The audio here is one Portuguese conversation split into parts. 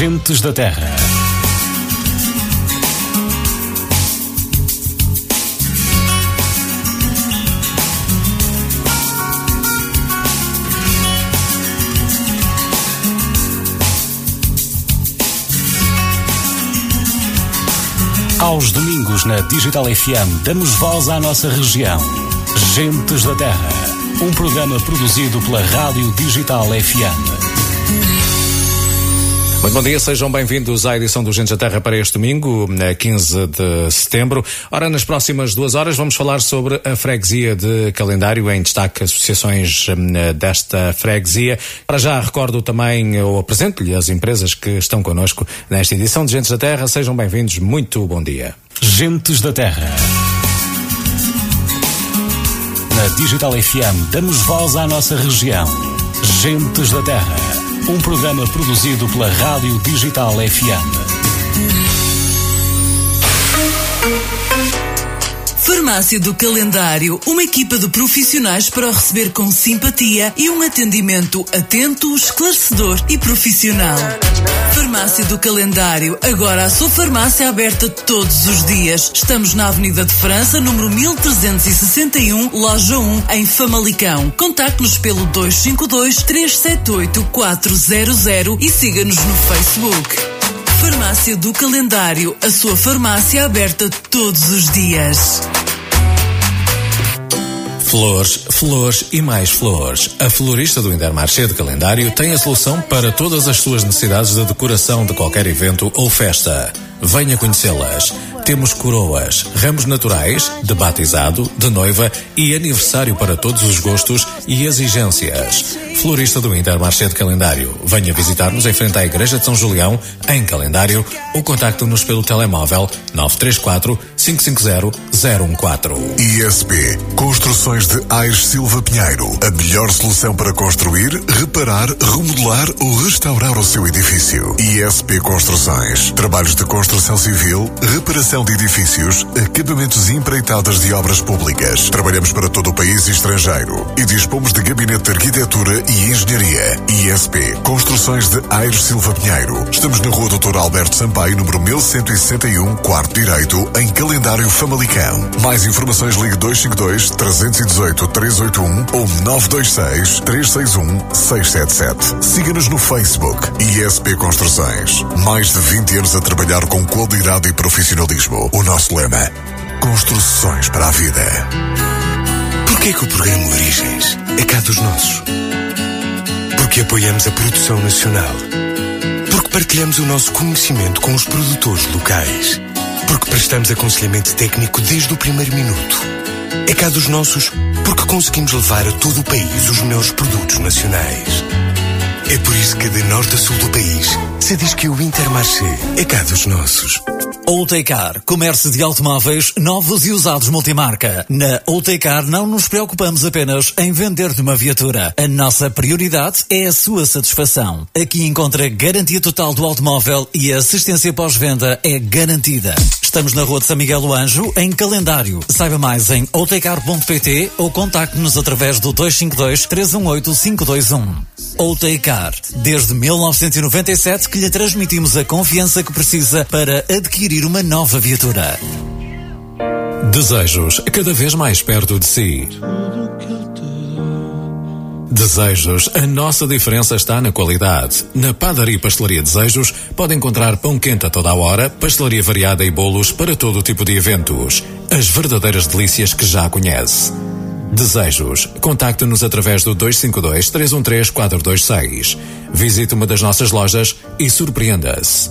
Gentes da Terra. Aos domingos na Digital FM damos voz à nossa região. Gentes da Terra. Um programa produzido pela Rádio Digital FM. Muito bom dia, sejam bem-vindos à edição do Gente da Terra para este domingo, 15 de setembro. Ora, nas próximas duas horas vamos falar sobre a freguesia de calendário, em destaque associações hum, desta freguesia. Para já recordo também, ou apresento-lhe as empresas que estão connosco nesta edição de Gentes da Terra. Sejam bem-vindos, muito bom dia. Gentes da Terra. Na Digital FM damos voz à nossa região. Gentes da Terra. Um programa produzido pela Rádio Digital FM. Farmácia do Calendário, uma equipa de profissionais para o receber com simpatia e um atendimento atento, esclarecedor e profissional. Farmácia do Calendário, agora a sua farmácia aberta todos os dias. Estamos na Avenida de França, número 1361, loja 1, em Famalicão. Contacte-nos pelo 252 378 400 e siga-nos no Facebook. Farmácia do Calendário, a sua farmácia aberta todos os dias. Flores, flores e mais flores. A florista do Intermarché de Calendário tem a solução para todas as suas necessidades de decoração de qualquer evento ou festa. Venha conhecê-las. Temos coroas, ramos naturais, de batizado, de noiva e aniversário para todos os gostos e exigências. Florista do Intermarché de Calendário. Venha visitar-nos em frente à Igreja de São Julião, em Calendário, ou contacte-nos pelo telemóvel 934 550 014. ISP Construções de Aires Silva Pinheiro. A melhor solução para construir, reparar, remodelar ou restaurar o seu edifício. ISP Construções. Trabalhos de construção civil, reparação de edifícios, acabamentos e empreitadas de obras públicas. Trabalhamos para todo o país e estrangeiro e dispomos de gabinete de arquitetura e engenharia. ISP Construções de Aires Silva Pinheiro. Estamos na Rua Doutor Alberto Sampaio, número 1161, quarto direito, em Calendário Famalicão. Mais informações ligue 252 318 381 ou 926 361 677. Siga-nos no Facebook ISP Construções. Mais de 20 anos a trabalhar com qualidade e profissionalismo. O nosso lema: Construções para a vida. Porquê que o programa Origens é cá dos nossos? Porque apoiamos a produção nacional. Porque partilhamos o nosso conhecimento com os produtores locais. Porque prestamos aconselhamento técnico desde o primeiro minuto. É cá dos nossos porque conseguimos levar a todo o país os melhores produtos nacionais. É por isso que de norte a sul do país se diz que o Intermarché é cá dos nossos. Outecar, comércio de automóveis novos e usados multimarca. Na Outecar não nos preocupamos apenas em vender-lhe uma viatura. A nossa prioridade é a sua satisfação. Aqui encontra garantia total do automóvel e a assistência pós-venda é garantida. Estamos na Rua de São Miguel do Anjo, em calendário. Saiba mais em outecar.pt ou contacte-nos através do 252 318 521. Outecar, desde 1997 que lhe transmitimos a confiança que precisa para adquirir uma nova viatura. Desejos cada vez mais perto de si. Desejos, a nossa diferença está na qualidade. Na Padaria e Pastelaria Desejos pode encontrar pão quente a toda a hora, pastelaria variada e bolos para todo o tipo de eventos. As verdadeiras delícias que já conhece. Desejos. Contacte-nos através do 252 313 426. Visite uma das nossas lojas e surpreenda-se.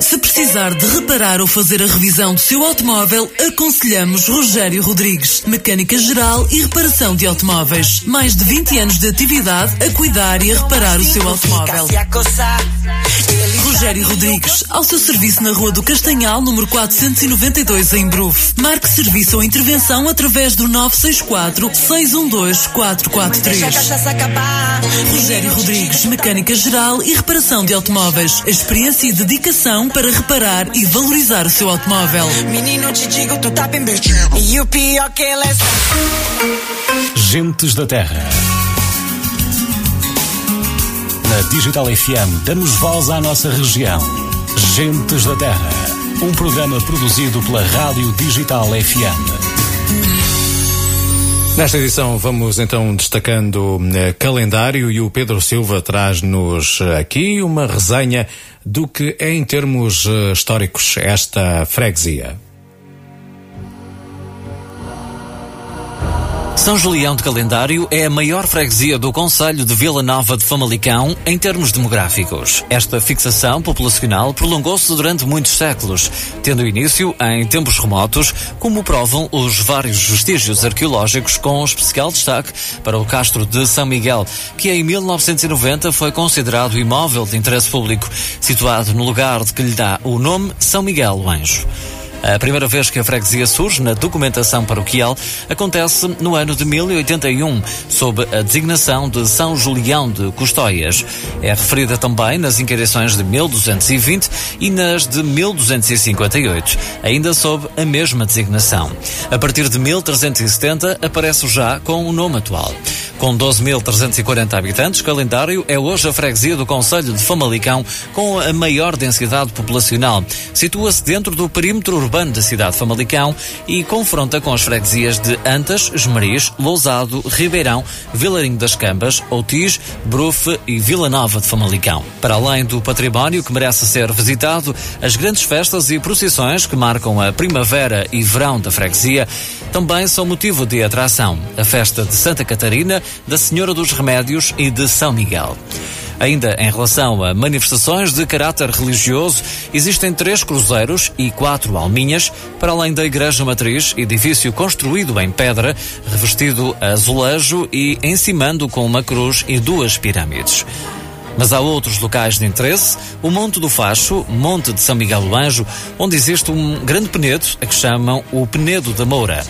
Se precisar de reparar ou fazer a revisão do seu automóvel, aconselhamos Rogério Rodrigues, mecânica geral e reparação de automóveis. Mais de 20 anos de atividade a cuidar e a reparar o seu automóvel. Rogério Rodrigues, ao seu serviço na Rua do Castanhal, número 492, em Bruf. Marque serviço ou intervenção através do 964 612 443. Rogério Rodrigues, mecânica geral e reparação de automóveis. Experiência e dedicação para reparar e valorizar o seu automóvel. Menino, te digo, tu tá bem. E o pior que ela é. Gentes da Terra. Na Digital FM damos voz à nossa região. Gentes da Terra. Um programa produzido pela Rádio Digital FM. Nesta edição vamos então destacando eh, calendário e o Pedro Silva traz-nos aqui uma resenha do que é em termos eh, históricos esta freguesia. São Julião de Calendário é a maior freguesia do Conselho de Vila Nova de Famalicão em termos demográficos. Esta fixação populacional prolongou-se durante muitos séculos, tendo início em tempos remotos, como provam os vários vestígios arqueológicos com especial destaque para o Castro de São Miguel, que em 1990 foi considerado imóvel de interesse público, situado no lugar de que lhe dá o nome São Miguel Anjo. A primeira vez que a freguesia surge na documentação paroquial acontece no ano de 1081, sob a designação de São Julião de Custóias. É referida também nas inquirições de 1220 e nas de 1258, ainda sob a mesma designação. A partir de 1370 aparece já com o nome atual. Com 12.340 habitantes, Calendário é hoje a freguesia do Conselho de Famalicão com a maior densidade populacional. Situa-se dentro do perímetro urbano da cidade de Famalicão e confronta com as freguesias de Antas, Esmeriz, Lousado, Ribeirão, Vilarinho das Cambas, Outis, Brufe e Vila Nova de Famalicão. Para além do património que merece ser visitado, as grandes festas e procissões que marcam a primavera e verão da freguesia também são motivo de atração. A festa de Santa Catarina, da Senhora dos Remédios e de São Miguel. Ainda em relação a manifestações de caráter religioso, existem três cruzeiros e quatro alminhas, para além da Igreja Matriz, edifício construído em pedra, revestido a azulejo e encimando com uma cruz e duas pirâmides. Mas há outros locais de interesse, o Monte do Facho, Monte de São Miguel do Anjo, onde existe um grande penedo, a que chamam o Penedo da Moura.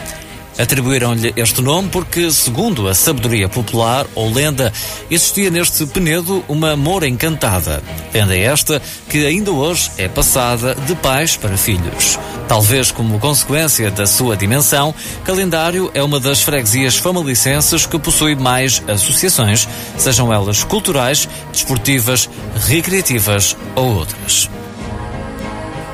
Atribuíram-lhe este nome porque, segundo a sabedoria popular ou lenda, existia neste penedo uma moura encantada. Lenda esta que ainda hoje é passada de pais para filhos. Talvez como consequência da sua dimensão, Calendário é uma das freguesias famalicenses que possui mais associações, sejam elas culturais, desportivas, recreativas ou outras.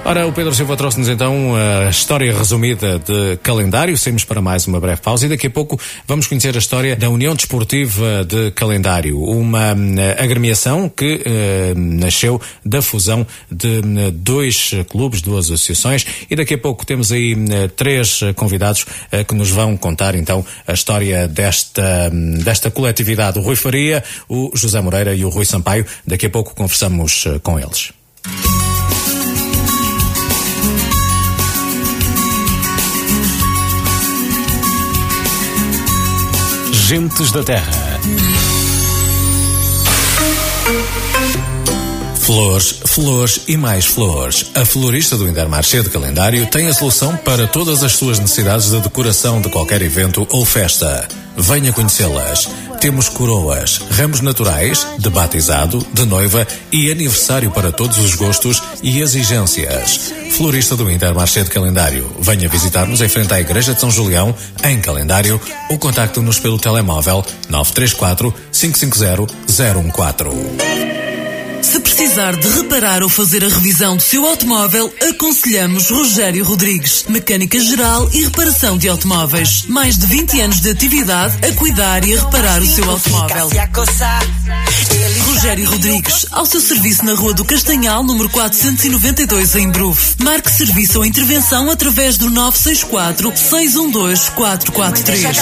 Ora, o Pedro Silva trouxe-nos então a história resumida de calendário. Saímos para mais uma breve pausa e daqui a pouco vamos conhecer a história da União Desportiva de Calendário, uma uh, agremiação que uh, nasceu da fusão de uh, dois clubes, duas associações e daqui a pouco temos aí três convidados que nos vão contar então a história desta, desta coletividade. O Rui Faria, o José Moreira e o Rui Sampaio. Daqui a pouco conversamos com eles. Gentes da Terra. Flores, flores e mais flores. A florista do Intermarché de Calendário tem a solução para todas as suas necessidades de decoração de qualquer evento ou festa. Venha conhecê-las. Temos coroas, ramos naturais, de batizado, de noiva e aniversário para todos os gostos e exigências. Florista do Intermarché de Calendário. Venha visitar-nos em frente à Igreja de São Julião, em Calendário, ou contacte-nos pelo telemóvel 934 550 014. Se precisar de reparar ou fazer a revisão do seu automóvel, aconselhamos Rogério Rodrigues, mecânica geral e reparação de automóveis. Mais de 20 anos de atividade a cuidar e a reparar o seu automóvel. Rogério Rodrigues, ao seu serviço na Rua do Castanhal, número 492, em Bruf. Marque serviço ou intervenção através do 964 612 443.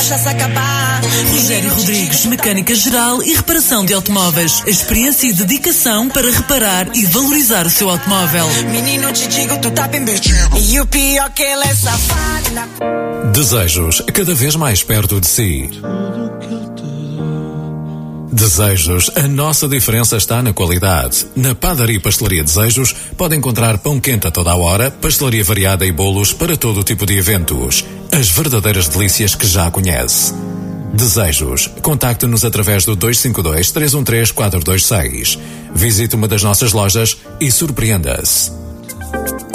Rogério Rodrigues, mecânica geral e reparação de automóveis. Experiência e dedicação para reparar e valorizar o seu automóvel. Menino, te digo, tu tá bem vestido. E o pior que ele é safado. Desejos cada vez mais perto de si. Desejos, a nossa diferença está na qualidade. Na Padaria e Pastelaria Desejos pode encontrar pão quente a toda a hora, pastelaria variada e bolos para todo tipo de eventos. As verdadeiras delícias que já conhece. Desejos. Contacte-nos através do 252 313 426. Visite uma das nossas lojas e surpreenda-se.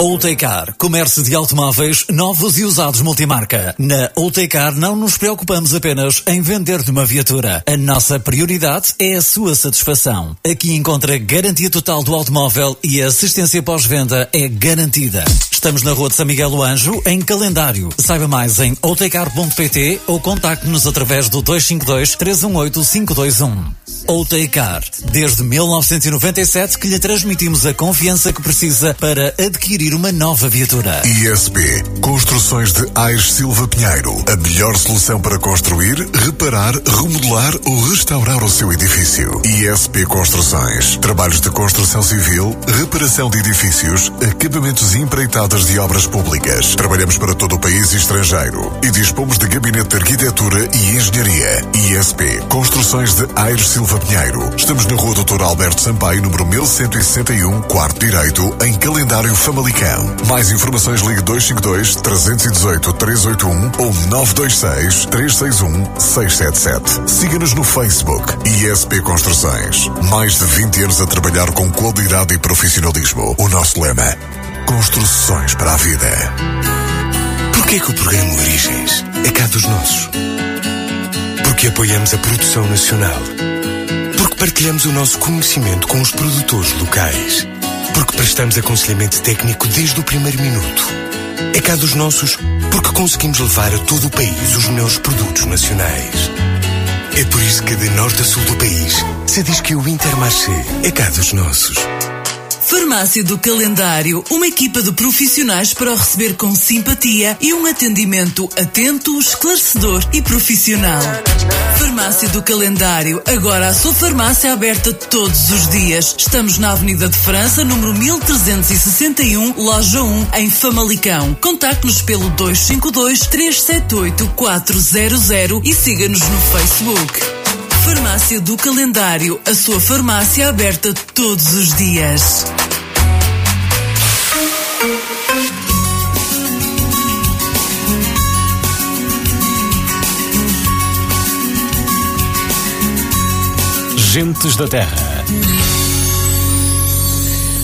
Outecar, comércio de automóveis novos e usados multimarca. Na Outecar não nos preocupamos apenas em vender de uma viatura. A nossa prioridade é a sua satisfação. Aqui encontra garantia total do automóvel e a assistência pós-venda é garantida. Estamos na Rua de São Miguel do Anjo, em calendário. Saiba mais em outecar.pt ou contacte-nos através do 252 318 521. Outecar, desde 1997 que lhe transmitimos a confiança que precisa para adquirir uma nova viatura. ISP Construções de Aires Silva Pinheiro. A melhor solução para construir, reparar, remodelar ou restaurar o seu edifício. ISP Construções. Trabalhos de construção civil, reparação de edifícios, acabamentos e empreitadas de obras públicas. Trabalhamos para todo o país e estrangeiro e dispomos de gabinete de arquitetura e engenharia. ISP Construções de Aires Silva Pinheiro. Estamos na Rua Doutor Alberto Sampaio, número 1161, quarto direito, em calendário Famalicão. Mais informações ligue 252 318 381 ou 926 361 677. Siga-nos no Facebook ISP Construções. Mais de 20 anos a trabalhar com qualidade e profissionalismo. O nosso lema: Construções para a vida. Porquê que o programa Origens é cá dos nossos? Porque apoiamos a produção nacional. Porque partilhamos o nosso conhecimento com os produtores locais. Porque prestamos aconselhamento técnico desde o primeiro minuto. É cá dos nossos porque conseguimos levar a todo o país os melhores produtos nacionais. É por isso que de norte a sul do país se diz que o Intermarché é cá dos nossos. Farmácia do Calendário, uma equipa de profissionais para o receber com simpatia e um atendimento atento, esclarecedor e profissional. Farmácia do Calendário, agora a sua farmácia aberta todos os dias. Estamos na Avenida de França, número 1361, loja 1, em Famalicão. Contacte-nos pelo 252 378 400 e siga-nos no Facebook. Farmácia do Calendário, a sua farmácia aberta todos os dias. Gentes da Terra.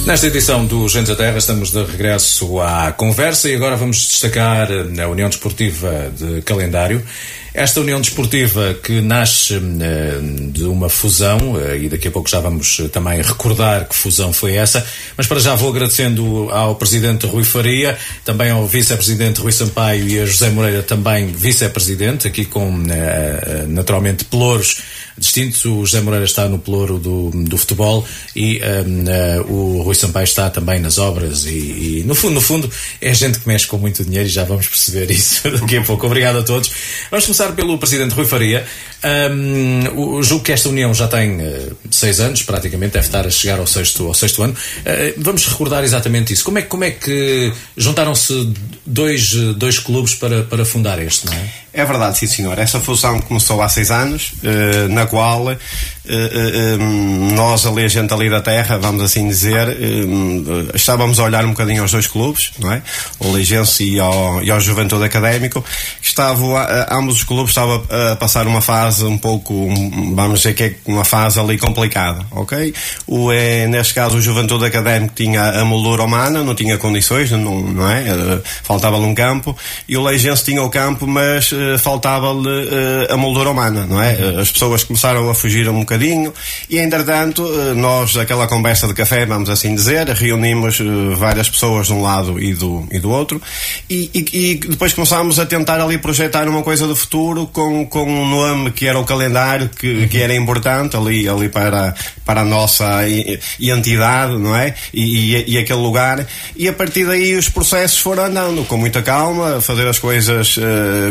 Nesta edição do Gentes da Terra estamos de regresso à conversa e agora vamos destacar a União Desportiva de Calendário. Esta União Desportiva que nasce eh, de uma fusão, eh, e daqui a pouco já vamos eh, também recordar que fusão foi essa, mas para já vou agradecendo ao Presidente Rui Faria, também ao Vice-Presidente Rui Sampaio e a José Moreira também Vice-Presidente, aqui com naturalmente pelouros distintos. O José Moreira está no pelouro do, do futebol e um, uh, o Rui Sampaio está também nas obras e, e, no fundo, no fundo, é gente que mexe com muito dinheiro e já vamos perceber isso daqui a pouco. Obrigado a todos. Vamos começar pelo Presidente Rui Faria. Um, julgo que esta união já tem uh, seis anos, praticamente, deve estar a chegar ao sexto, ao sexto ano. Uh, vamos recordar exatamente isso. Como é, como é que juntaram-se dois, dois clubes para, para fundar este, não é? É verdade, sim senhor. Essa fusão começou há seis anos, uh, na qual uh, nós ali, a gente ali da terra, vamos assim dizer, estávamos a olhar um bocadinho aos dois clubes, não é? O Ligense e ao, e ao Juventude Académico, que estavam, ambos os clubes estavam a passar uma fase um pouco, vamos dizer que é uma fase ali complicada, ok? O, é, neste caso, o Juventude Académico tinha a moldura humana, não tinha condições, não, não é? Faltava-lhe um campo, e o Leigense tinha o campo, mas faltava-lhe uh, a moldura humana, não é? As pessoas começaram a fugir um bocadinho e, entretanto, uh, nós, aquela conversa de café, vamos assim dizer, reunimos uh, várias pessoas de um lado e do, e do outro e, e, e, depois começámos a tentar ali projetar uma coisa do futuro com, com um nome que era o calendário, que, uhum. que era importante ali, ali para, para a nossa entidade, não é? E, e, e, aquele lugar. E a partir daí os processos foram andando com muita calma, fazer as coisas,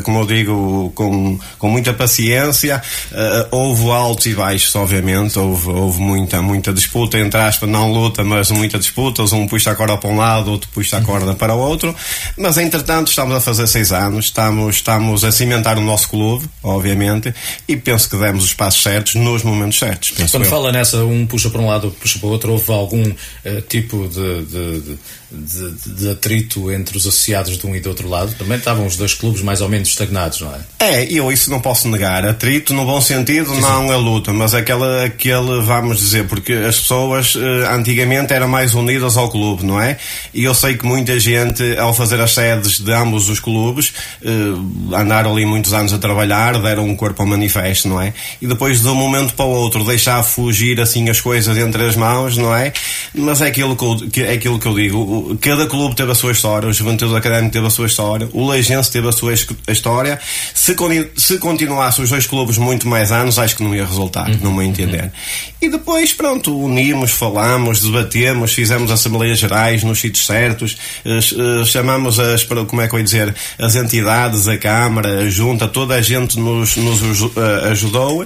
como eu digo, digo, com, com muita paciência. Uh, houve altos e baixos, obviamente. Houve, houve muita, muita disputa, entre aspas, não luta, mas muita disputa. Um puxa a corda para um lado, outro puxa a corda para o outro. Mas, entretanto, estamos a fazer seis anos, estamos, estamos a cimentar o nosso clube, obviamente, e penso que demos os passos certos nos momentos certos. Quando eu. fala nessa, um puxa para um lado, puxa para o outro, houve algum uh, tipo de, de, de de, de, atrito entre os associados de um e do outro lado. Também estavam os dois clubes mais ou menos estagnados não é? É, eu isso não posso negar. Atrito no bom sentido, sim, não a luta, mas aquela, aquele, vamos dizer, porque as pessoas eh, antigamente eram mais unidas ao clube, não é? E eu sei que muita gente, ao fazer as sedes de ambos os clubes, eh, andaram ali muitos anos a trabalhar, deram um corpo ao manifesto, não é? E depois de um momento para o outro deixar fugir assim as coisas entre as mãos, não é? Mas é aquilo que eu, é aquilo que eu digo. Cada clube teve a sua história, o Juventude Académico teve a sua história, o Leigense teve a sua história. Se, se continuasse os dois clubes muito mais anos, acho que não ia resultar, uhum. não me entender. E depois, pronto, unimos, falamos, debatemos, fizemos assembleias gerais nos sítios certos, eh, chamamos as, como é que eu ia dizer, as entidades, a Câmara, a Junta, toda a gente nos, nos eh, ajudou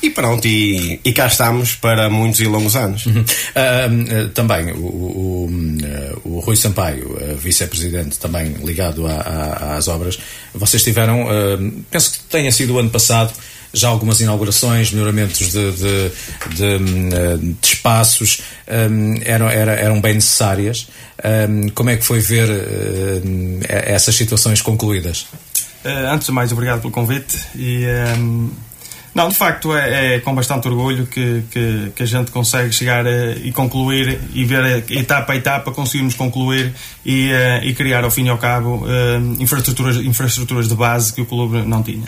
e pronto, e, e cá estamos para muitos e longos anos. Uhum. Uh, uh, também o, o, uh, o, Rui Sampaio, vice-presidente, também ligado a, a, às obras, vocês tiveram, penso que tenha sido o ano passado, já algumas inaugurações, melhoramentos de, de, de, de espaços, um, eram, eram bem necessárias. Um, como é que foi ver essas situações concluídas? antes de mais, obrigado pelo convite e um não, de facto é, é com bastante orgulho que, que, que, a gente consegue chegar a, e concluir e ver etapa a etapa conseguirmos concluir e, uh, e criar ao fim e ao cabo uh, infraestruturas, infraestruturas de base que o clube não tinha.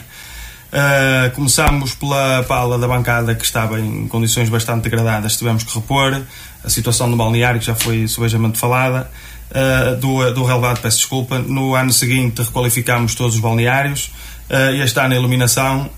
Uh, começámos pela pala da bancada que estava em condições bastante degradadas, tivemos que repor a situação do balneário que já foi subejamente falada. Uh, do, do relevado, peço desculpa. No ano seguinte requalificámos todos os balneários. Uh, este ano a iluminação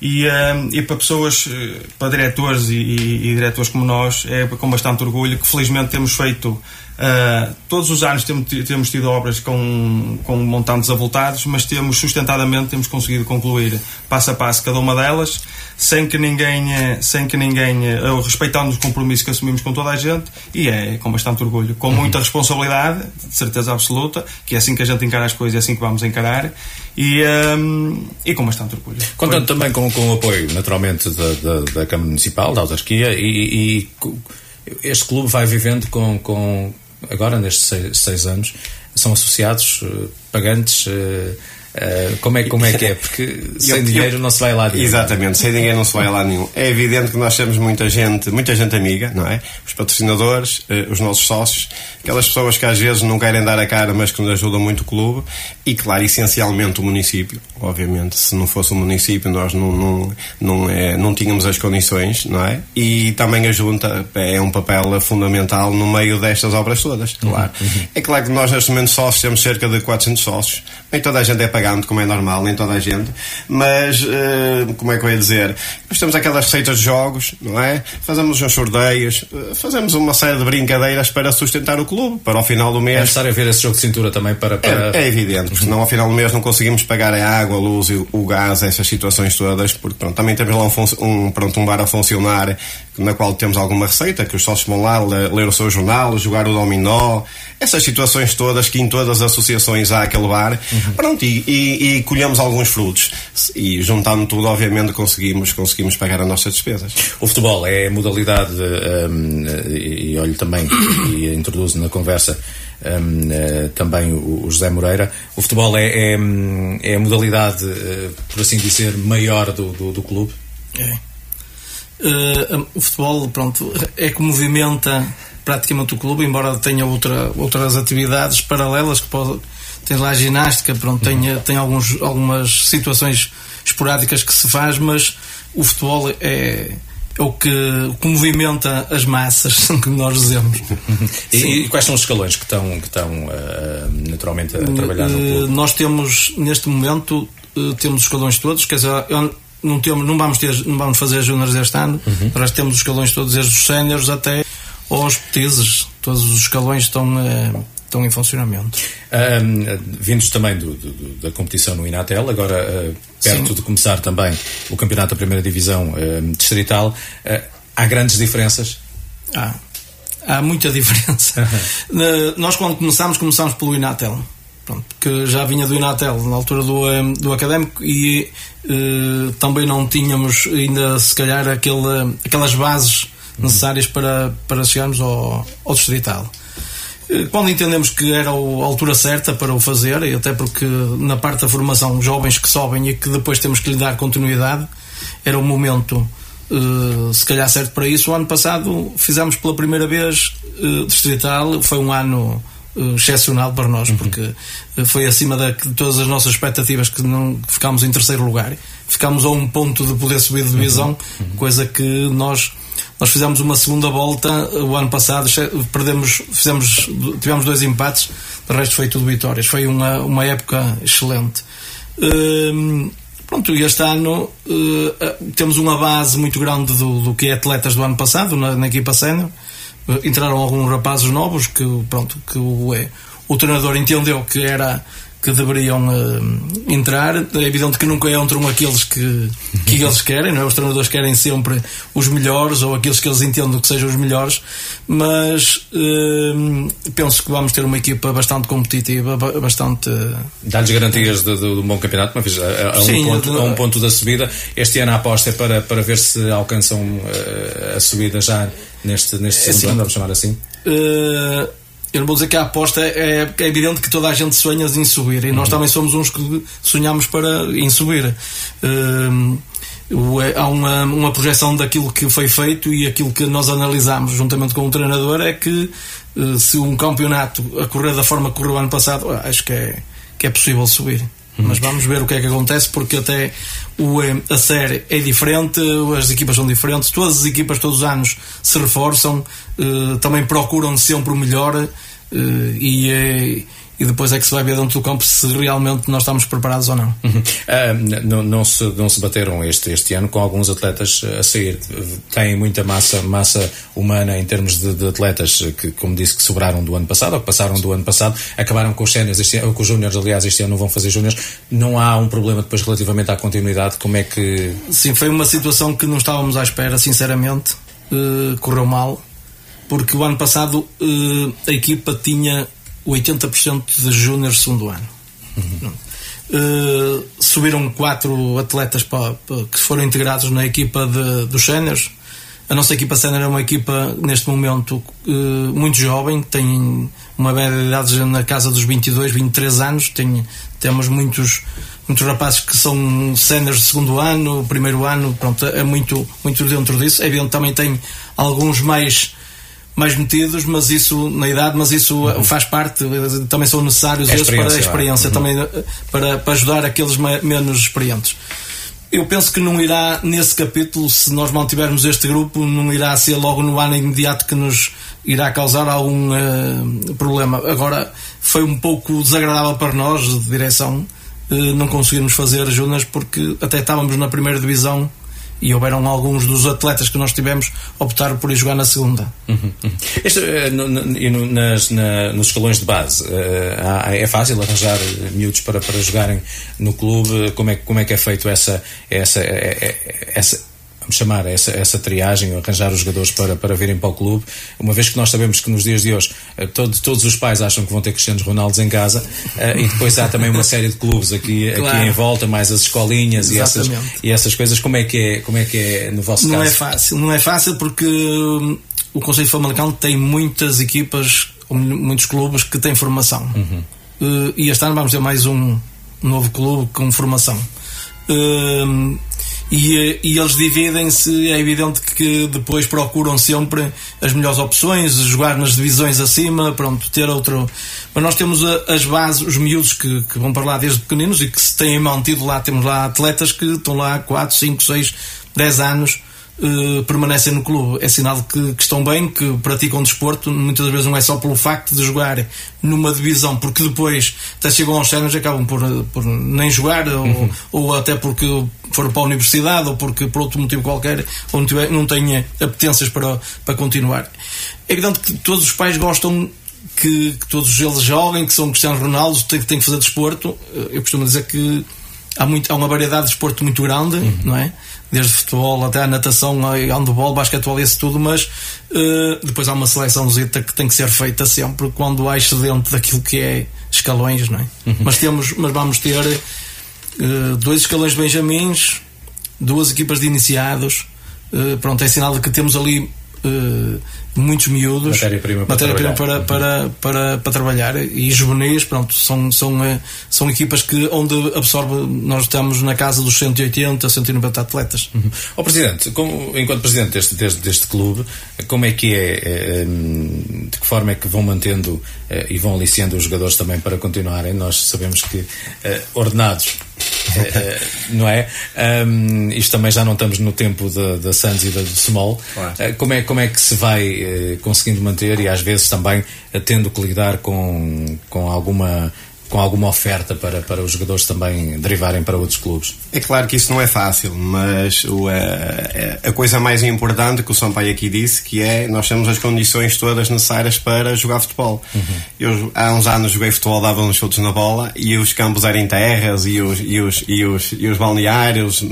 e, uh, e para pessoas, eh, para diretores e, e, e, diretores como nós, é com bastante orgulho que felizmente temos feito Uh, todos os anos temos, temos tido obras com, com montantes avultados, mas temos sustentadamente temos conseguido concluir passo a passo cada uma delas, sem que ninguém, eh, sem que ninguém eh, respeitando os compromissos que assumimos com toda a gente, e é com bastante orgulho, com muita uhum. responsabilidade, de certeza absoluta, que é assim que a gente encara as coisas, é assim que vamos encarar, e, um, e com bastante orgulho. Contando Foi... também com, com o apoio, naturalmente, da, da, da Câmara Municipal, da autarquia, e, e este clube vai vivendo com, com agora nestes seis, seis anos, são associados, uh, pagantes. Uh, Uh, como, é, como é que é? Porque sem eu, dinheiro eu, não se vai lá nenhum. Exatamente, sem dinheiro não se vai lá nenhum. É evidente que nós temos muita gente, muita gente amiga, não é? Os patrocinadores, uh, os nossos sócios, aquelas pessoas que às vezes não querem dar a cara, mas que nos ajudam muito o clube, e claro, essencialmente o município. Obviamente, se não fosse o município, nós não, não, não, é, não tínhamos as condições, não é? E também a Junta é um papel fundamental no meio destas obras todas, claro. Uhum. uhum. É claro que nós, neste momento, sócios, temos cerca de 400 sócios. Nem toda a gente é pagante, como é normal, nem toda a gente, mas, uh, como é que eu ia dizer? Nós temos aquelas receitas de jogos, não é? Fazemos uns sorteios, uh, fazemos uma série de brincadeiras para sustentar o clube, para ao final do mês. É necessário ver esse jogo de cintura também para. para... É, é evidente, porque senão ao final do mês não conseguimos pagar a água, a luz e o gás, essas situações todas, porque pronto, também temos lá um, um, pronto, um bar a funcionar na qual temos alguma receita, que os sócios vão lá ler o seu jornal, jogar o dominó, essas situações todas que em todas as associações há aquele bar, uhum. pronto, e, e, e, colhemos alguns frutos. E juntando tudo, obviamente, conseguimos, conseguimos pagar as nossas despesas. O futebol é modalidade, um, e, e olho também, e introduzo na conversa, um, uh, também o, o, José Moreira. O futebol é, é, é a modalidade, uh, por assim dizer, maior do, do, do clube? É. Uh, o futebol, pronto, é que movimenta praticamente o clube, embora tenha outra, outras atividades paralelas que pode, tem lá a ginástica, pronto, tem, uhum. tem alguns, algumas situações esporádicas que se faz, mas o futebol é, é o que, o que movimenta as massas, que nós dizemos. e, e, quais são os escalões que estão, que estão uh, naturalmente a trabalhar no clube? Uh, nós temos, neste momento, uh, temos os escalões todos, quer dizer, não, temos, não, vamos ter, não vamos fazer júniores este ano, uhum. nós temos os escalões todos, desde os séniores até aos petizes, todos os escalões estão, uh, estão em funcionamento. Um, vindos também do, do, da competição no Inatel, agora uh, perto Sim. de começar também o campeonato da primeira divisão uh, distrital, há grandes diferenças? Há, há muita diferença. nós quando começámos, começámos pelo Inatel. Pronto, que já vinha do Inatel na altura do, do académico e uh, também não tínhamos ainda se calhar aquele, aquelas bases necessárias para, para chegarmos ao, ao distrital. eh, quando entendemos que era a altura certa para o fazer, e até porque na parte da formação, jovens que sobem e que depois temos que lhe dar continuidade, era o momento, se calhar, certo para isso. O ano passado fizemos pela primeira vez uh, distrital, foi um ano excepcional para nós, porque foi acima de todas as nossas expectativas que não ficámos em terceiro lugar. Ficámos a um ponto de poder subir de divisão, coisa que nós nós fizemos uma segunda volta o ano passado, perdemos, fizemos, tivemos dois empates, o resto foi tudo vitórias. Foi uma, uma época excelente. Uh, pronto, e este ano uh, temos uma base muito grande do, do que é atletas do ano passado na, na equipa sénior. Uh, entraram alguns rapazes novos que, pronto, que o, é, o treinador entendeu que era que deveriam uh, entrar. É evidente que nunca entram aqueles que, que eles querem, não é? os treinadores querem sempre os melhores ou aqueles que eles entendem que sejam os melhores, mas uh, penso que vamos ter uma equipa bastante competitiva, bastante. Dá-lhes garantias de, de, de, um bom campeonato, mas a, a, Sim, um ponto, a um ponto da subida. Este ano a aposta é para, para ver se alcançam uh, a subida já neste, neste é segundo assim, ano, vamos chamar assim. Uh, eu não vou dizer que a aposta é, é evidente que toda a gente sonha em subir e nós uhum. também somos uns que sonhamos para em subir. Uh, há uma, uma projeção daquilo que foi feito e aquilo que nós analisamos juntamente com o treinador é que uh, se um campeonato a correr da forma que correu ano passado, acho que é, que é possível subir. Mas vamos ver o que é que acontece, porque até o, eh, a série é diferente, as equipas são diferentes, todas as equipas todos os anos se reforçam, uh, também procuram sempre o melhor uh, e, e depois é que se vai ver dentro do campo se realmente nós estamos preparados ou não. Uhum. Uh, não, não, se, não se bateram este, este ano com alguns atletas a sair. Têm muita massa, massa humana em termos de, de atletas que, como disse, que sobraram do ano passado ou que passaram do ano passado, acabaram com os séniores, com os júniores, aliás, este ano não vão fazer júniores. Não há um problema depois relativamente à continuidade? Como é que. Sim, foi uma situação que não estávamos à espera, sinceramente. Uh, correu mal, porque o ano passado uh, a equipa tinha 80% de júniores segundo ano. Uhum. Uh, subiram quatro atletas para, para, que foram integrados na equipa de, dos séniores. A nossa equipa sénior é uma equipa, neste momento, uh, muito jovem, tem uma média de idade na casa dos 22, 23 anos. Tem, temos muitos, muitos rapazes que são séniores de segundo ano, primeiro ano, pronto, é muito, muito dentro disso. É evidente também tem alguns mais mais metidos, mas isso na idade, mas isso uhum. faz parte, também são necessários é para a experiência, uhum. também eh, para, para ajudar aqueles menos experientes. Eu penso que não irá, nesse capítulo, se nós mantivermos este grupo, não irá ser logo no ano imediato que nos irá causar algum uh, problema. Agora, foi um pouco desagradável para nós, de direção, uh, não conseguirmos fazer júniores, porque até estávamos na primeira divisão e houveram alguns dos atletas que nós tivemos optar por ir jogar na segunda. Uhum, uhum. Este, uh, no, no, nas, na, nos escalões de base, uh, é fácil arranjar miúdos para, para jogarem no clube? Como é, como é que é feito essa, essa, essa, chamar, essa, essa triagem, arranjar os jogadores para, para virem para o clube, uma vez que nós sabemos que nos dias de hoje eh, todo, todos os pais acham que vão ter Cristianos Ronaldos em casa uh, e depois há também uma série de clubes aqui, claro. aqui em volta, mais as escolinhas e essas, e essas coisas, como é, que é, como é que é no vosso não caso? Não é fácil, não é fácil porque hum, o Conselho de Famalicão tem muitas equipas, muitos clubes que têm formação. Uhum. Uh, e este ano vamos ter mais um novo clube com formação. Uh, e, e eles dividem-se. É evidente que depois procuram sempre as melhores opções, jogar nas divisões acima, pronto, ter outro. Mas nós temos a, as bases, os miúdos que, que, vão para lá desde pequeninos e que se têm mantido lá. Temos lá atletas que estão lá há 4, 5, 6, 10 anos uh, permanecem no clube. É sinal que, que, estão bem, que praticam desporto. Muitas vezes não é só pelo facto de jogar numa divisão, porque depois até chegam aos sénios e acabam por, por nem jogar, uhum. ou, ou, até porque foram para a universidade, ou porque por outro motivo qualquer, ou não, tiver, não têm apetências para, para continuar. É evidente que todos os pais gostam que, que, todos eles joguem, que são Cristiano Ronaldo, têm, têm que fazer desporto. Eu costumo dizer que há, muito, há uma variedade de desporto muito grande, uhum. não é? Desde futebol até a natação, handball, basquetebol, isso tudo, mas uh, depois há uma seleçãozita que tem que ser feita sempre quando há excedente daquilo que é escalões, não é? Uhum. Mas, temos, mas vamos ter uh, dois escalões de benjamins, duas equipas de iniciados, uh, pronto, é sinal de que temos ali muitos miúdos, matéria-prima para, matéria trabalhar. para, para, para, para, trabalhar e juvenis, pronto, são, são, uh, são equipas que onde absorve, nós estamos na casa dos 180, 190 atletas. Uhum. Oh, Presidente, como, enquanto Presidente deste, deste, deste clube, como é que é, é, de que forma é que vão mantendo é, e vão aliciando os jogadores também para continuarem? Nós sabemos que ordenados não é? Um, isto também já não estamos no tempo da, Sands e da do Small. Claro. Uh, como, é, como é que se vai uh, conseguindo manter e às vezes também tendo que lidar com, com alguma com alguma oferta para, para os jogadores também derivarem para outros clubes? É claro que isso não é fácil, mas o, a, a, coisa mais importante que o Sampaio aqui disse que é nós temos as condições todas necessárias para jogar futebol. Uhum. Eu há uns anos joguei futebol, dava uns chutes na bola e os campos eram terras e os, e os, e os, e os balneários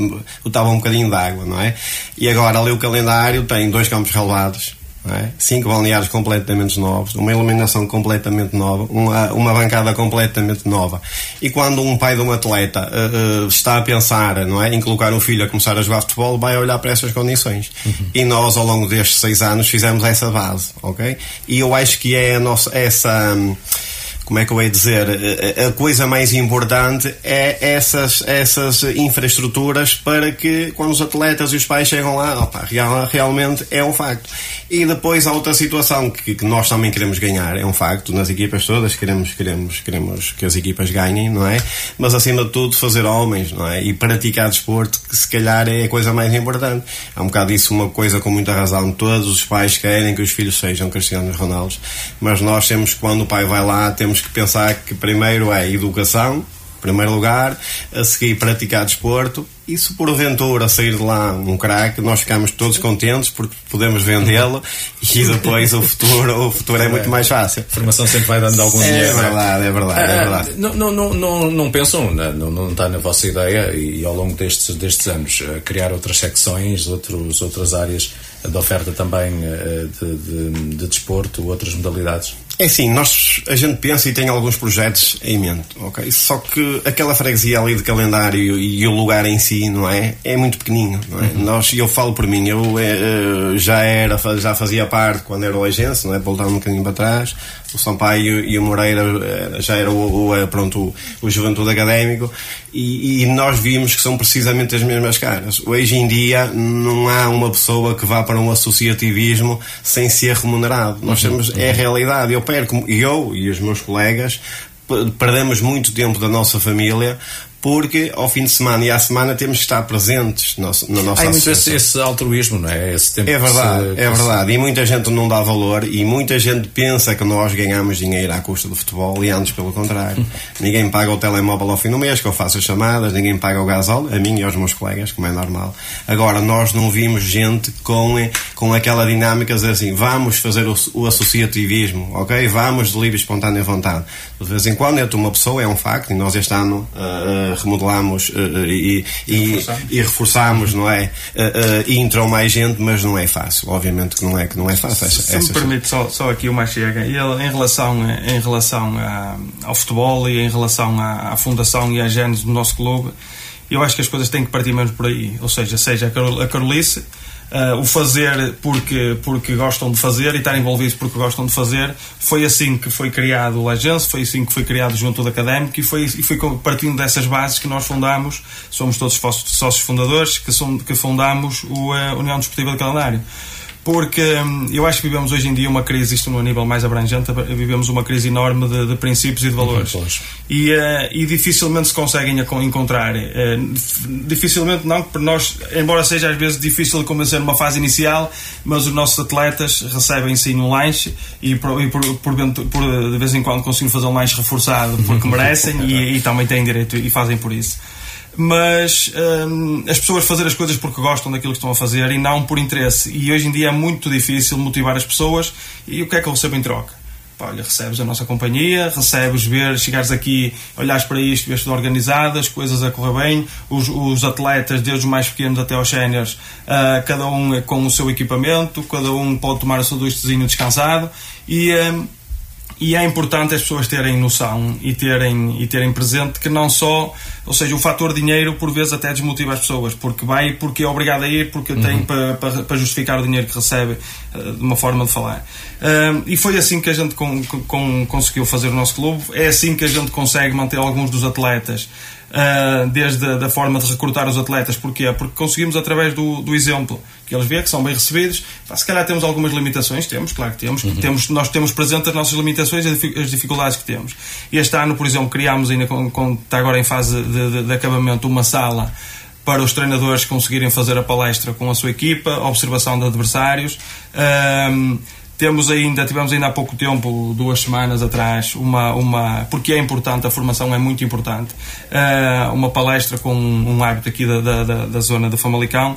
estavam um bocadinho de água, não é? E agora ali o calendário tem dois campos relevados é? cinco balneários completamente novos, uma iluminação completamente nova, uma, uma bancada completamente nova. E quando um pai de um atleta uh, uh, está a pensar não é, em colocar um filho a começar a jogar futebol, vai olhar para essas condições. Uhum. E nós, ao longo destes seis anos, fizemos essa base, ok? E eu acho que é a nossa, essa. Um, como é que eu ia dizer, a coisa mais importante é essas, essas infraestruturas para que quando os atletas e os pais chegam lá, opa, real, realmente é um facto. E depois há outra situação que, que, nós também queremos ganhar, é um facto, nas equipas todas queremos, queremos, queremos que as equipas ganhem, não é? Mas acima de tudo fazer homens, não é? E praticar desporto, que se calhar é a coisa mais importante. Há um bocado isso uma coisa com muita razão. Todos os pais querem que os filhos sejam Cristianos Ronaldo, mas nós temos, quando o pai vai lá, temos que pensar que primeiro é educação, em primeiro lugar, a seguir praticar desporto e se porventura sair de lá um craque, nós ficamos todos contentes porque podemos vendê-lo e depois o futuro, o futuro é muito mais fácil. A formação sempre vai dando algum é dinheiro. É verdade, é verdade, é verdade. Não, não, não, não, não pensam, não, não está na vossa ideia e, ao longo destes, destes anos criar outras secções, outros, outras áreas de oferta também de, de, de desporto, outras modalidades? É assim, nós, a gente pensa e tem alguns projetos em mente, ok? Só que aquela freguesia ali de calendário e o lugar em si, não é? É muito pequenino, não é? Uhum. Nós, eu falo por mim, eu uh, já era, já fazia parte quando era o agência, não é? Voltar um bocadinho para trás, o Sampaio e o Moreira eh, já era o, o pronto, o, o Juventude Académico e, e, nós vimos que são precisamente as mesmas caras. Hoje em dia não há uma pessoa que vá para um associativismo sem ser remunerado. Nós uhum. temos, é a realidade. Eu perco, eu e os meus colegas perdemos muito tempo da nossa família porque ao fim de semana e à semana temos que estar presentes na nossa Há muito esse, esse, altruísmo, não é? Esse tempo é verdade, se, é verdade. E muita gente não dá valor e muita gente pensa que nós ganhamos dinheiro à custa do futebol e antes pelo contrário. ninguém paga o telemóvel ao fim do mês, que eu faço as chamadas, ninguém paga o gasóleo, a mim e aos meus colegas, como é normal. Agora, nós não vimos gente com, com aquela dinâmica de dizer assim, vamos fazer o, o associativismo, ok? Vamos de livre espontânea vontade. De vez em quando entra uma pessoa, é um facto, e nós este ano uh, remodelamos uh, e, e, e, reforçamos, não é? Uh, e entrou mais gente, mas não é fácil. Obviamente que não é, que não é fácil. Essa, Se me permite só, só aqui uma chega. Ele, em relação, em relação a, ao futebol e em relação à, à fundação e à gênese do nosso clube, eu acho que as coisas têm que partir menos por aí. Ou seja, seja a, Carol, a Carolice uh, o fazer porque, porque gostam de fazer e estar envolvidos porque gostam de fazer. Foi assim que foi criado o Agência, foi assim que foi criado o Juventude Académico e foi, e foi partindo dessas bases que nós fundamos, somos todos sócios fundadores, que, são, que fundamos o uh, União Desportiva de Calendário porque hum, eu acho que vivemos hoje em dia uma crise, isto no nível mais abrangente, vivemos uma crise enorme de, de princípios e de valores. E, uh, e dificilmente se conseguem encontrar. Uh, dificilmente não, porque nós, embora seja às vezes difícil de convencer numa fase inicial, mas os nossos atletas recebem sim um lanche e, por, e por, por, por, de vez em quando conseguem fazer um lanche reforçado porque merecem e, e também têm direito e fazem por isso mas hum, as pessoas fazer as coisas porque gostam daquilo que estão a fazer e não por interesse. E hoje em dia é muito difícil motivar as pessoas. E o que é que eu recebo em troca? Pá, olha, recebes a nossa companhia, recebes ver, chegares aqui, olhares para isto, vês tudo organizado, as coisas a correr bem, os, os atletas, desde os mais pequenos até aos séniores, uh, cada um com o seu equipamento, cada um pode tomar o seu duchezinho descansado e. Um, e é importante as pessoas terem noção e terem, e terem presente que não só, ou seja, o fator dinheiro por vezes até desmotiva as pessoas, porque vai porque é obrigado a ir, porque uhum. tem para, para, para, justificar o dinheiro que recebe uh, de uma forma de falar. Uh, e foi assim que a gente com, com, conseguiu fazer o nosso clube, é assim que a gente consegue manter alguns dos atletas desde a da forma de recrutar os atletas. Porquê? Porque conseguimos através do, do exemplo que eles veem, que são bem recebidos. Se calhar temos algumas limitações, temos, claro que temos. Uhum. temos nós temos presente as nossas limitações e as dificuldades que temos. Este ano, por exemplo, criámos, ainda com, com, está agora em fase de, de, de acabamento, uma sala para os treinadores conseguirem fazer a palestra com a sua equipa, observação de adversários. Um, temos ainda, tivemos ainda há pouco tempo, duas semanas atrás, uma, uma porque é importante, a formação é muito importante, uh, uma palestra com um, árbitro aqui da, da, da zona de Famalicão,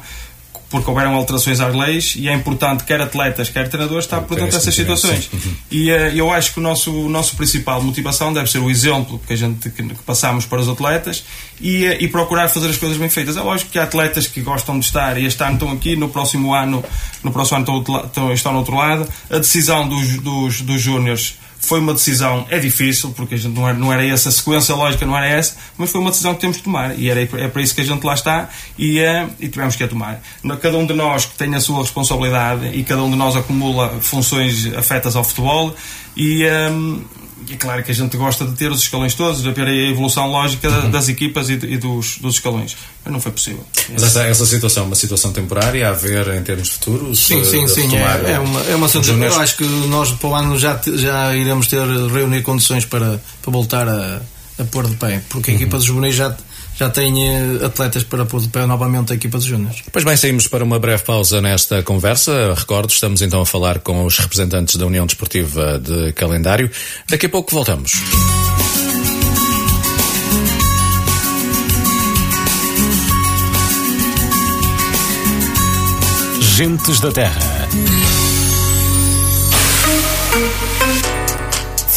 porque houveram alterações às leis e é importante, quer atletas, quer treinadores, estar por dentro dessas situações. Uhum. E uh, eu acho que o nosso, o nosso principal motivação deve ser o exemplo que a gente que, que passamos para os atletas e, uh, e, procurar fazer as coisas bem feitas. É lógico que há atletas que gostam de estar e este ano estão aqui, no próximo ano, no próximo ano estão, estão, estão no outro lado. A decisão dos, dos, dos júniores foi uma decisão, é difícil, porque a gente não era, não era essa, a sequência lógica não era essa, mas foi uma decisão que temos de tomar. E era, é para isso que a gente lá está e, é, e tivemos que a tomar. Cada um de nós que tem a sua responsabilidade e cada um de nós acumula funções afetas ao futebol e. Um, é claro que a gente gosta de ter os escalões todos, de ver a evolução lógica uhum. das equipas e, e dos, dos, escalões. Mas não foi possível. Mas essa, essa situação é uma situação temporária a ver em termos futuros? Sim, sim, sim. É, é, uma, é uma situação. Eu acho que nós para o ano já, já iremos ter reunir condições para, para voltar a, a pôr de pé, porque a equipa dos juvenis já já tem eh, atletas para pôr de pé novamente a equipa dos Júniors. Pois bem, saímos para uma breve pausa nesta conversa. Recordo, estamos então a falar com os representantes da União Desportiva de Calendário. Daqui a pouco voltamos. Gentes da Terra.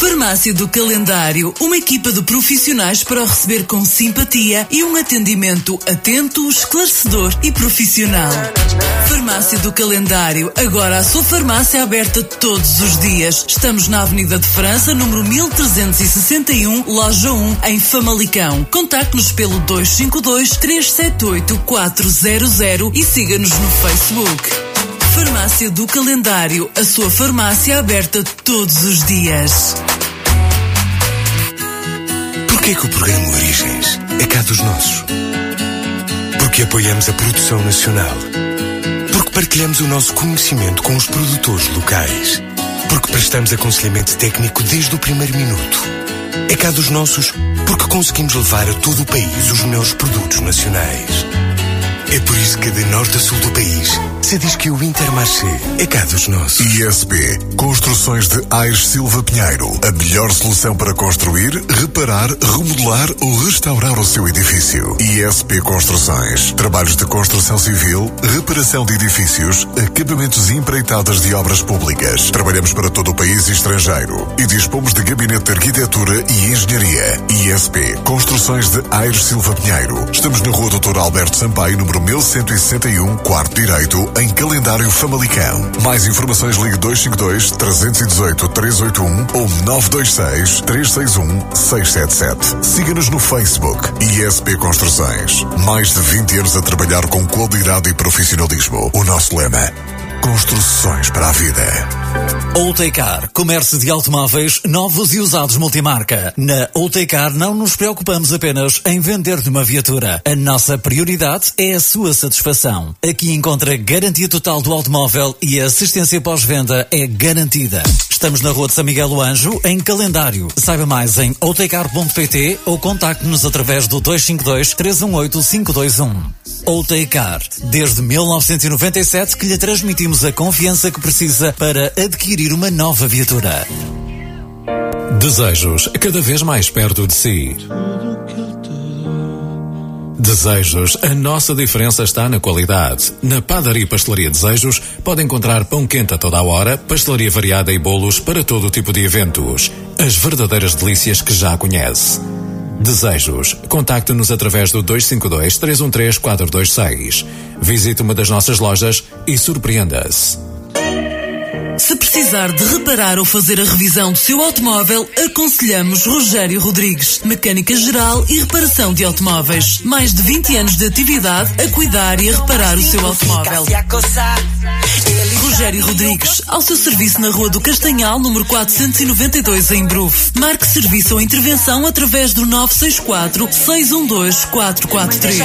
Farmácia do Calendário, uma equipa de profissionais para o receber com simpatia e um atendimento atento, esclarecedor e profissional. Farmácia do Calendário, agora a sua farmácia aberta todos os dias. Estamos na Avenida de França, número 1361, loja 1, em Famalicão. Contacte-nos pelo 252 378 400 e siga-nos no Facebook. Farmácia do Calendário, a sua farmácia aberta todos os dias. Porquê que o programa Origens é cá dos nossos? Porque apoiamos a produção nacional. Porque partilhamos o nosso conhecimento com os produtores locais. Porque prestamos aconselhamento técnico desde o primeiro minuto. É cá dos nossos porque conseguimos levar a todo o país os melhores produtos nacionais. É por isso que de norte a sul do país se diz que o Intermarché é cá dos nossos. ISP Construções de Aires Silva Pinheiro. A melhor solução para construir, reparar, remodelar ou restaurar o seu edifício. ISP Construções. Trabalhos de construção civil, reparação de edifícios, acabamentos e empreitadas de obras públicas. Trabalhamos para todo o país e estrangeiro e dispomos de gabinete de arquitetura e engenharia. ISP Construções de Aires Silva Pinheiro. Estamos na rua Doutor Alberto Sampaio, número 1161, quarto direito, em calendário Famalicão. Mais informações ligue 252 318 381 ou 926 361 677. Siga-nos no Facebook ISP Construções. Mais de 20 anos a trabalhar com qualidade e profissionalismo. O nosso lema Construções para a vida. Outecar, comércio de automóveis novos e usados multimarca. Na Outecar não nos preocupamos apenas em vender-lhe uma viatura. A nossa prioridade é a sua satisfação. Aqui encontra garantia total do automóvel e a assistência pós-venda é garantida. Estamos na Rua de São Miguel do Anjo, em calendário. Saiba mais em outecar.pt ou contacte-nos através do 252 318 521. Outecar, desde 1997 que lhe transmitimos a confiança que precisa para adquirir uma nova viatura. Desejos cada vez mais perto de si. Desejos, a nossa diferença está na qualidade. Na Padaria e Pastelaria Desejos pode encontrar pão quente a toda a hora, pastelaria variada e bolos para todo tipo de eventos. As verdadeiras delícias que já conhece. Desejos. Contacte-nos através do 252 313 426. Visite uma das nossas lojas e surpreenda-se. Se precisar de reparar ou fazer a revisão do seu automóvel, aconselhamos Rogério Rodrigues, mecânica geral e reparação de automóveis. Mais de 20 anos de atividade a cuidar e a reparar o seu automóvel. Rogério Rodrigues, ao seu serviço na Rua do Castanhal, número 492 em Bruf. Marque serviço ou intervenção através do 964 612 443.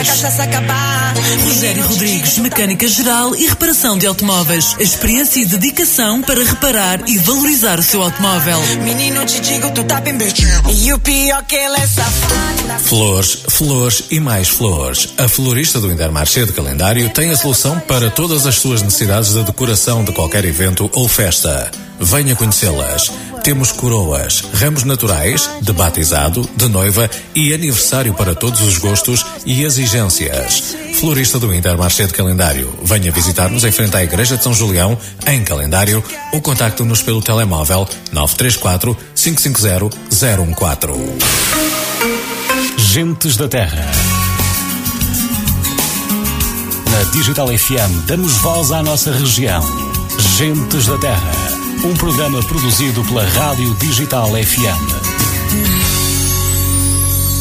Rogério Rodrigues, mecânica geral e reparação de automóveis. Experiência e dedicação para reparar e valorizar o seu automóvel. Menino, te digo, tu tá bem beijinho. E o pior que ela é safada. Flores, flores e mais flores. A florista do Intermarché de Calendário tem a solução para todas as suas necessidades de decoração de qualquer evento ou festa. Venha conhecê-las. Temos coroas, ramos naturais, de batizado, de noiva e aniversário para todos os gostos e exigências. Florista do Intermarché de Calendário. Venha visitar-nos em frente à Igreja de São Julião, em Calendário, ou contacte-nos pelo telemóvel 934 550 014. Gentes da Terra. Na Digital FM damos voz à nossa região. Gentes da Terra. Um programa produzido pela Rádio Digital FM.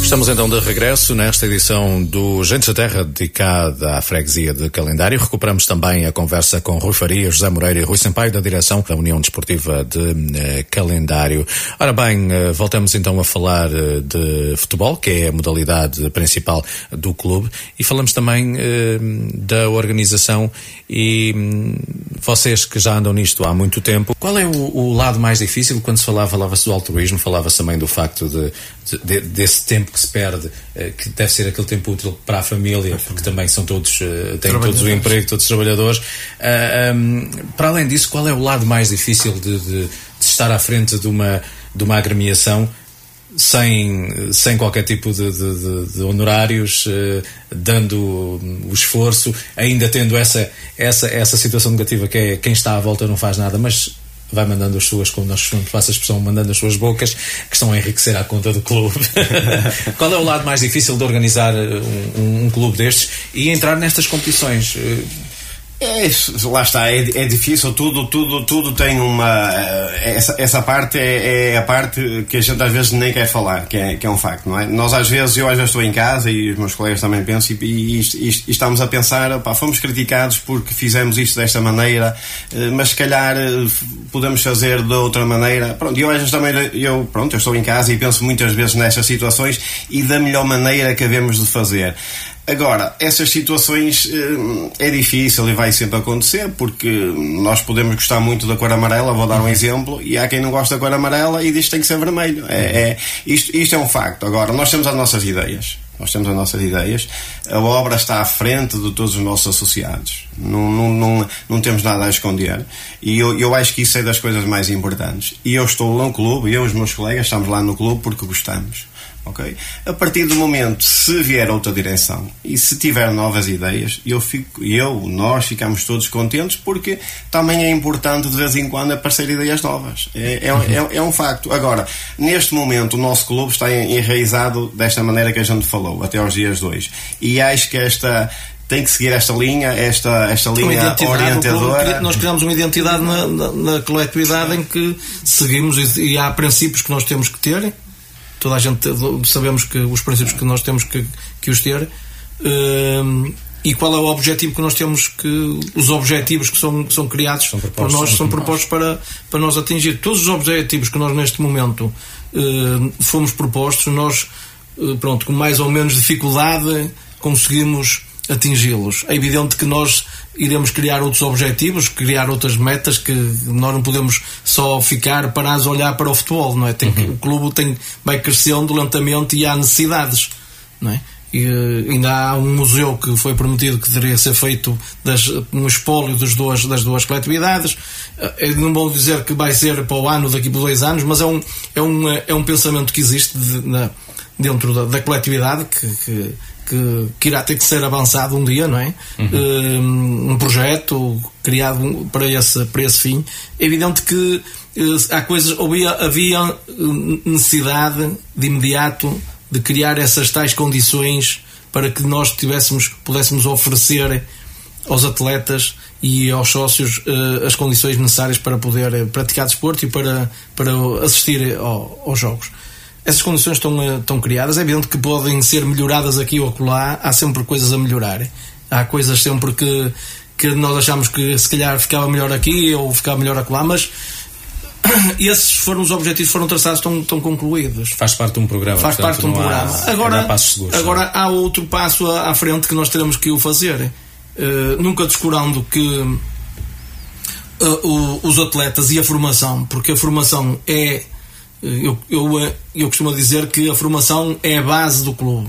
Estamos então de regresso nesta edição do Gentes da Terra dedicada à freguesia de calendário. Recuperamos também a conversa com Rui Faria, José Moreira e Rui Sampaio da direção da União Desportiva de eh, Calendário. Ora bem, eh, voltamos então a falar eh, de futebol, que é a modalidade principal do clube, e falamos também da organização e hum, vocês que já andam nisto há muito tempo, qual é o, lado mais difícil quando se falava, falava-se do altruísmo, falava-se também do facto de- de- desse tempo que se perde, eh, que deve ser aquele tempo útil para a família, porque também são todos, eh, têm todos o emprego, todos trabalhadores. Ah, hum, para além disso, qual é o lado mais difícil de, de- de estar à frente de uma, de uma agremiação sem, sem qualquer tipo de, de- de- de honorários, eh, dando o esforço, ainda tendo essa, essa, essa situação negativa que é quem está à volta não faz nada, mas vai mandando as suas, como nós costumamos fazer a expressão, mandando as suas bocas, que estão a enriquecer à conta do clube. Qual é o lado mais difícil de organizar eh, um, um- um clube destes e entrar nestas competições? É, lá está, é, é difícil, tudo, tudo, tudo tem uma. eh, Essa, essa parte é, é a parte que a gente às vezes nem quer falar, que é, que é um facto, não é? Nós às vezes, eu às vezes estou em casa e os meus colegas também pensam, e, e, isto- e estamos a pensar, pá, fomos criticados porque fizemos isto desta maneira, eh, mas se calhar eh, podemos fazer de outra maneira. Pronto, e eu às vezes também, eu, pronto, eu estou em casa e penso muitas vezes nestas situações e da melhor maneira que havemos de fazer. Agora, essas situações eh, é difícil e vai sempre acontecer porque nós podemos gostar muito da cor amarela, vou dar um exemplo, e há quem não gosta da cor amarela e diz que tem que ser vermelho. É, é- isto, isto é um facto. Agora, nós temos as nossas ideias. Nós temos as nossas ideias. A obra está à frente de todos os nossos associados. Não, não, não, não temos nada a esconder. E eu, eu acho que isso é das coisas mais importantes. E eu estou lá no clube, eu e os meus colegas estamos lá no clube porque gostamos. Ok? A partir do momento, se vier outra direção e se tiver novas ideias, eu fico, eu, nós ficamos todos contentes porque também é importante de vez em quando aparecer ideias novas. É, é, é, é um facto. Agora, neste momento, o nosso clube está en- enraizado desta maneira que a gente falou, até aos dias de hoje. E acho que esta tem que seguir esta linha, esta, esta linha orientadora. nós criamos uma identidade na, na, na coletividade em que seguimos e, e há princípios que nós temos que ter. Toda a gente sabemos que os princípios que nós temos que, que os ter. Hum, e qual é o objetivo que nós temos que. Os objetivos que são, que são criados por propostos nós são por propostos para, para nós atingir. Todos os objetivos que nós neste momento hum, fomos propostos, nós, eh, pronto, com mais ou menos dificuldade, conseguimos atingi-los. É evidente que nós iremos criar outros objetivos, criar outras metas que nós não podemos só ficar parados a olhar para o futebol, não é? Tem que- o clube tem, vai crescendo lentamente e há necessidades, não é? E, eh, ainda há um museu que foi prometido que deveria ser feito das, um espólio das duas, das duas coletividades. Eh, Eu não vou dizer que vai ser para o ano, daqui por dois anos, mas é um, é um, é um pensamento que existe de- na- dentro da, da coletividade que, que, que, que irá ter que ser avançado um dia, não é? Um, um projeto criado para esse, para esse fim. É evidente que eh, há coisas, havia, havia eh, necessidade de imediato de criar essas tais condições para que nós tivéssemos, pudéssemos oferecer aos atletas e aos sócios uh, as condições necessárias para poder praticar desporto e para, para assistir ao, aos jogos. Essas condições estão, estão criadas. É evidente que podem ser melhoradas aqui ou acolá. Há sempre coisas a melhorar. Há coisas sempre que, que nós achamos que se calhar ficava melhor aqui ou ficava melhor acolá, mas esses foram os objetivos foram traçados, estão, estão concluídos. Faz parte de um programa. Faz parte de um programa. Há, agora, seguros, agora há outro passo à, à, frente que nós teremos que o fazer. Uh, nunca descurando que uh, o, os atletas e a formação, porque a formação é. Eu, eu, eu costumo dizer que a formação é a base do clube.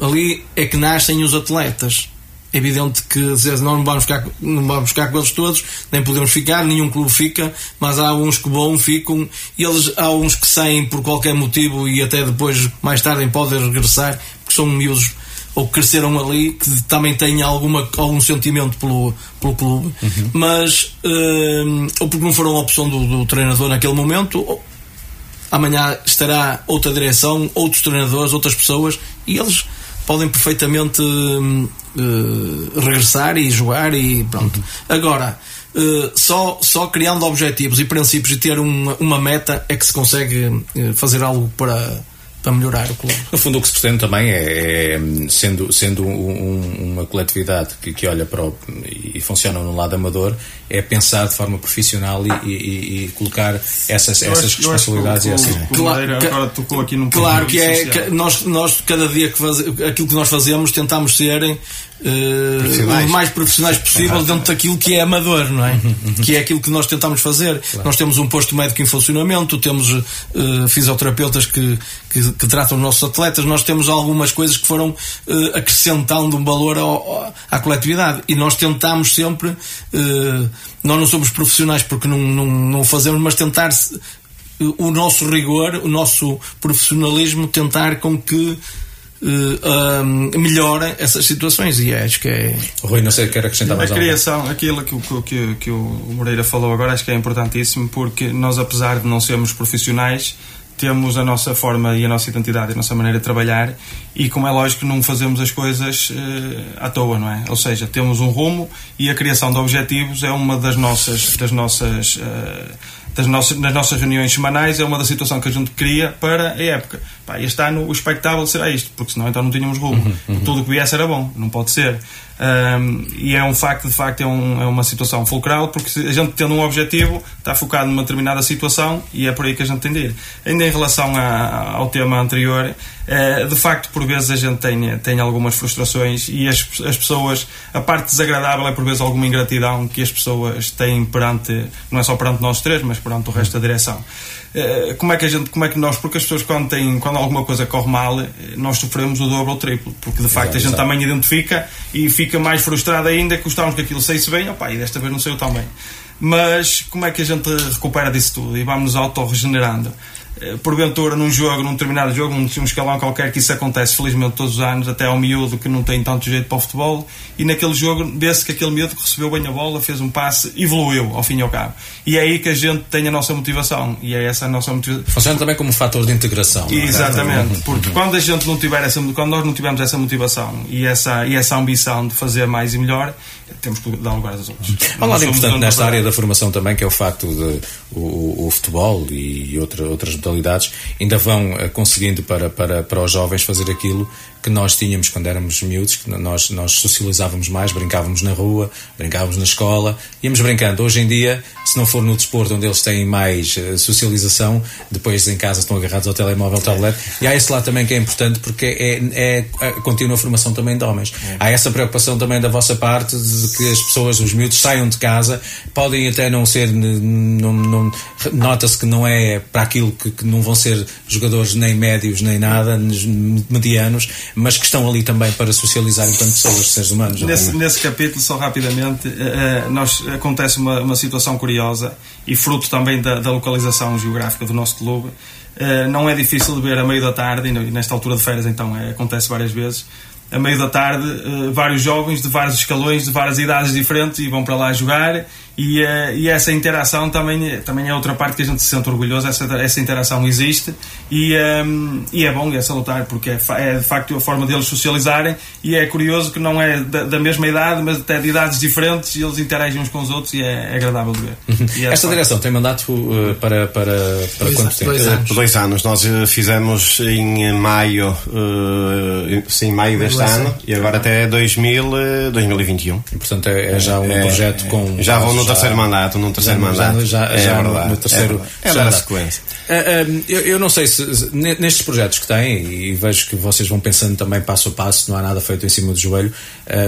Ali é que nascem os atletas. É evidente que não vamos, ficar, não vamos ficar com eles todos, nem podemos ficar, nenhum clube fica, mas há uns que vão, ficam, e eles, há uns que saem por qualquer motivo e até depois, mais tarde, podem regressar, porque são miúdos ou cresceram ali, que também têm alguma, algum sentimento pelo, pelo clube, uhum. mas uh, ou porque não foram a opção do, do treinador naquele momento, ou, amanhã estará outra direção, outros treinadores, outras pessoas, e eles podem perfeitamente uh, regressar e jogar e pronto. Uhum. Agora, uh, só, só criando objetivos e princípios e ter uma, uma meta é que se consegue fazer algo para para melhorar o clube. No fundo, o que se pretende também é, é sendo, sendo um, uma coletividade que, que olha para o, e funciona no lado amador, é pensar de forma profissional e, e, e colocar essas, essas acho, responsabilidades. Acho que o, e assim. claro, agora tocou aqui num Claro que é, que nós, nós, cada dia que faz, aquilo que nós fazemos, tentamos serem uh, o mais profissionais possível dentro daquilo que é amador, não é? Uhum, uhum. que é aquilo que nós tentamos fazer. Claro. Nós temos um posto médico em funcionamento, temos uh, fisioterapeutas que, que, que, tratam os nossos atletas, nós temos algumas coisas que foram uh, acrescentando um valor ao, ao, à coletividade e nós tentamos sempre, uh, nós não somos profissionais porque não, não, não fazemos, mas tentar o nosso rigor, o nosso profissionalismo, tentar com que uh, melhora essas situações e acho que é. Rui, não sei, quer acrescentar mais A criação, aquilo que, que, que o Moreira falou agora, acho que é importantíssimo porque nós, apesar de não sermos profissionais, temos a nossa forma e a nossa identidade, a nossa maneira de trabalhar e como é lógico não fazemos as coisas uh, à toa, não é? Ou seja, temos um rumo e a criação de objetivos é uma das nossas das nossas uh, das nossas, nas nossas reuniões semanais é uma da situação que a gente cria para a época. Pá, este ano o expectável será isto, porque senão então não tínhamos rumo. Uhum, uhum. Tudo o que viesse era bom, não pode ser. Um, e é um facto, de facto, é, um, é, uma situação fulcral, porque a gente tendo um objetivo está focado numa determinada situação e é por aí que a gente tem de ir. Ainda em relação a, ao tema anterior, é, de facto, por vezes a gente tem, tem algumas frustrações e as, as pessoas, a parte desagradável é por vezes alguma ingratidão que as pessoas têm perante, não é só perante nós três, mas perante o resto da direção. Eh, como é que a gente, como é que nós, porque as pessoas quando têm, quando alguma coisa corre mal, eh, nós sofremos o dobro ou o triplo, porque de facto a gente também identifica e fica mais frustrado ainda que gostávamos que aquilo saísse bem, opa, e desta vez não saiu tão bem. Mas como é que a gente recupera disso tudo e vamos auto-regenerando? Eh, porventura num jogo, num determinado jogo, num, num escalão qualquer, que isso acontece felizmente todos os anos, até ao miúdo que não tem tanto jeito para o futebol, e naquele jogo vê-se que aquele miúdo que recebeu bem a bola, fez um passe, evoluiu ao fim e ao cabo. E é aí que a gente tem a nossa motivação, e é essa a nossa motivação. Funciona também como um fator de integração. É? Exatamente, porque quando a gente não tiver essa, quando nós não tivermos essa motivação e essa, e essa ambição de fazer mais e melhor, temos que dar lugar aos outros. Há um lado importante nesta área da formação também, que é o facto de o, o futebol e outra, outras modalidades ainda vão eh, conseguindo para, para, para os jovens fazer aquilo que nós tínhamos quando éramos miúdos, que nós, nós socializávamos mais, brincávamos na rua, brincávamos na escola, íamos brincando. Hoje em dia, se não for no desporto onde eles têm mais uh, socialização, depois em casa estão agarrados ao telemóvel, ao tablet, e há esse lado também que é importante porque é, é a contínua formação também de homens. É. Há essa preocupação também da vossa parte de que as pessoas, os miúdos, saiam de casa, podem até não ser, nota-se que não é para aquilo que, que não vão ser jogadores nem médios nem nada, medianos, mas que estão ali também para socializar enquanto pessoas, seres humanos. Nesse, nesse capítulo, só rapidamente, uh, nós, acontece uma, uma situação curiosa e fruto também da, da localização geográfica do nosso clube. Uh, não é difícil de ver a meio da tarde, e nesta altura de férias então é, acontece várias vezes, a meio da tarde, uh, vários jovens de vários escalões, de várias idades diferentes, e vão para lá jogar E, uh, e essa interação também, também é outra parte que a gente se sente orgulhoso, essa, essa interação existe e, um, e é bom e é salutar, porque é, é, de facto a forma deles socializarem e é curioso que não é da, da, mesma idade, mas até de idades diferentes e eles interagem uns com os outros e é, é agradável de ver. Uhum. Esta direção tem mandato uh, para, para, para dois, quanto tempo? Dois anos. Dois anos. Nós fizemos em maio, uh, sim, maio deste ano e agora até 2000, 2021. E, portanto é, é já um é, projeto com. Já vão no terceiro mandato, num terceiro já, mandato. Já, já, é já verdade, no terceiro. É, é sequência. Uh, eu, eu, não sei se, nestes projetos que têm, e vejo que vocês vão pensando também passo a passo, não há nada feito em cima do joelho.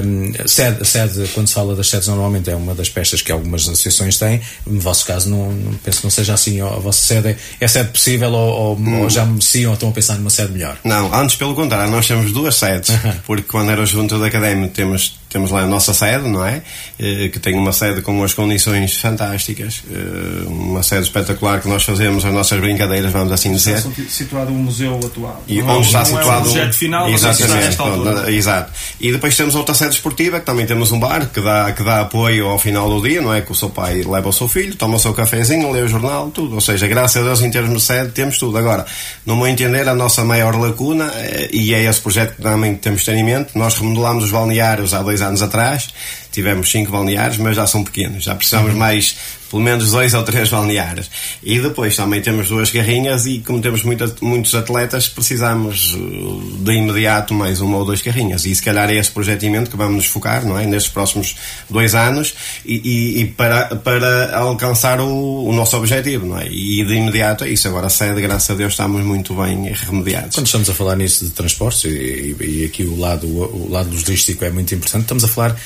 Um, sede, sede, quando se fala das sedes, normalmente é uma das peças que algumas associações têm. No vosso caso, não, não penso que não seja assim. A vossa sede é, é sede possível ou, ou, hum. ou já mereciam ou estão a pensar numa sede melhor? Não, antes pelo contrário, nós temos duas sedes, porque quando era junto da académico temos temos lá a nossa sede, não é? Eh, que tem uma sede com umas condições fantásticas, eh, uma sede espetacular que nós fazemos as nossas brincadeiras, vamos assim dizer. Está situado o museu atual. E não, onde está não situado é o projeto final, exatamente, pronto, exato. E depois temos outra sede esportiva, que também temos um bar que dá, que dá apoio ao final do dia, não é? Que o seu pai leva o seu filho, toma o seu cafezinho, lê o jornal, tudo. Ou seja, graças a Deus, em termos de sede, temos tudo. Agora, no meu entender, a nossa maior lacuna, eh, e é esse projeto que também temos tenimento, nós remodelamos os balneários há dois anos atrás, tivemos cinco balneários, mas já são pequenos, já precisamos uhum. mais, pelo menos dois ou três balneários. E depois também temos duas carrinhas e como temos muita, muitos atletas, precisamos uh, de imediato mais uma ou duas carrinhas. E se calhar é esse projetimento que vamos nos focar, não é? Nestes próximos dois anos e, e, e para, para alcançar o, o, nosso objetivo, não é? E de imediato é isso. Agora a sede, graças a Deus, estamos muito bem remediados. Quando estamos a falar nisso de transportes e, e, aqui o lado, o lado logístico é muito importante, estamos a falar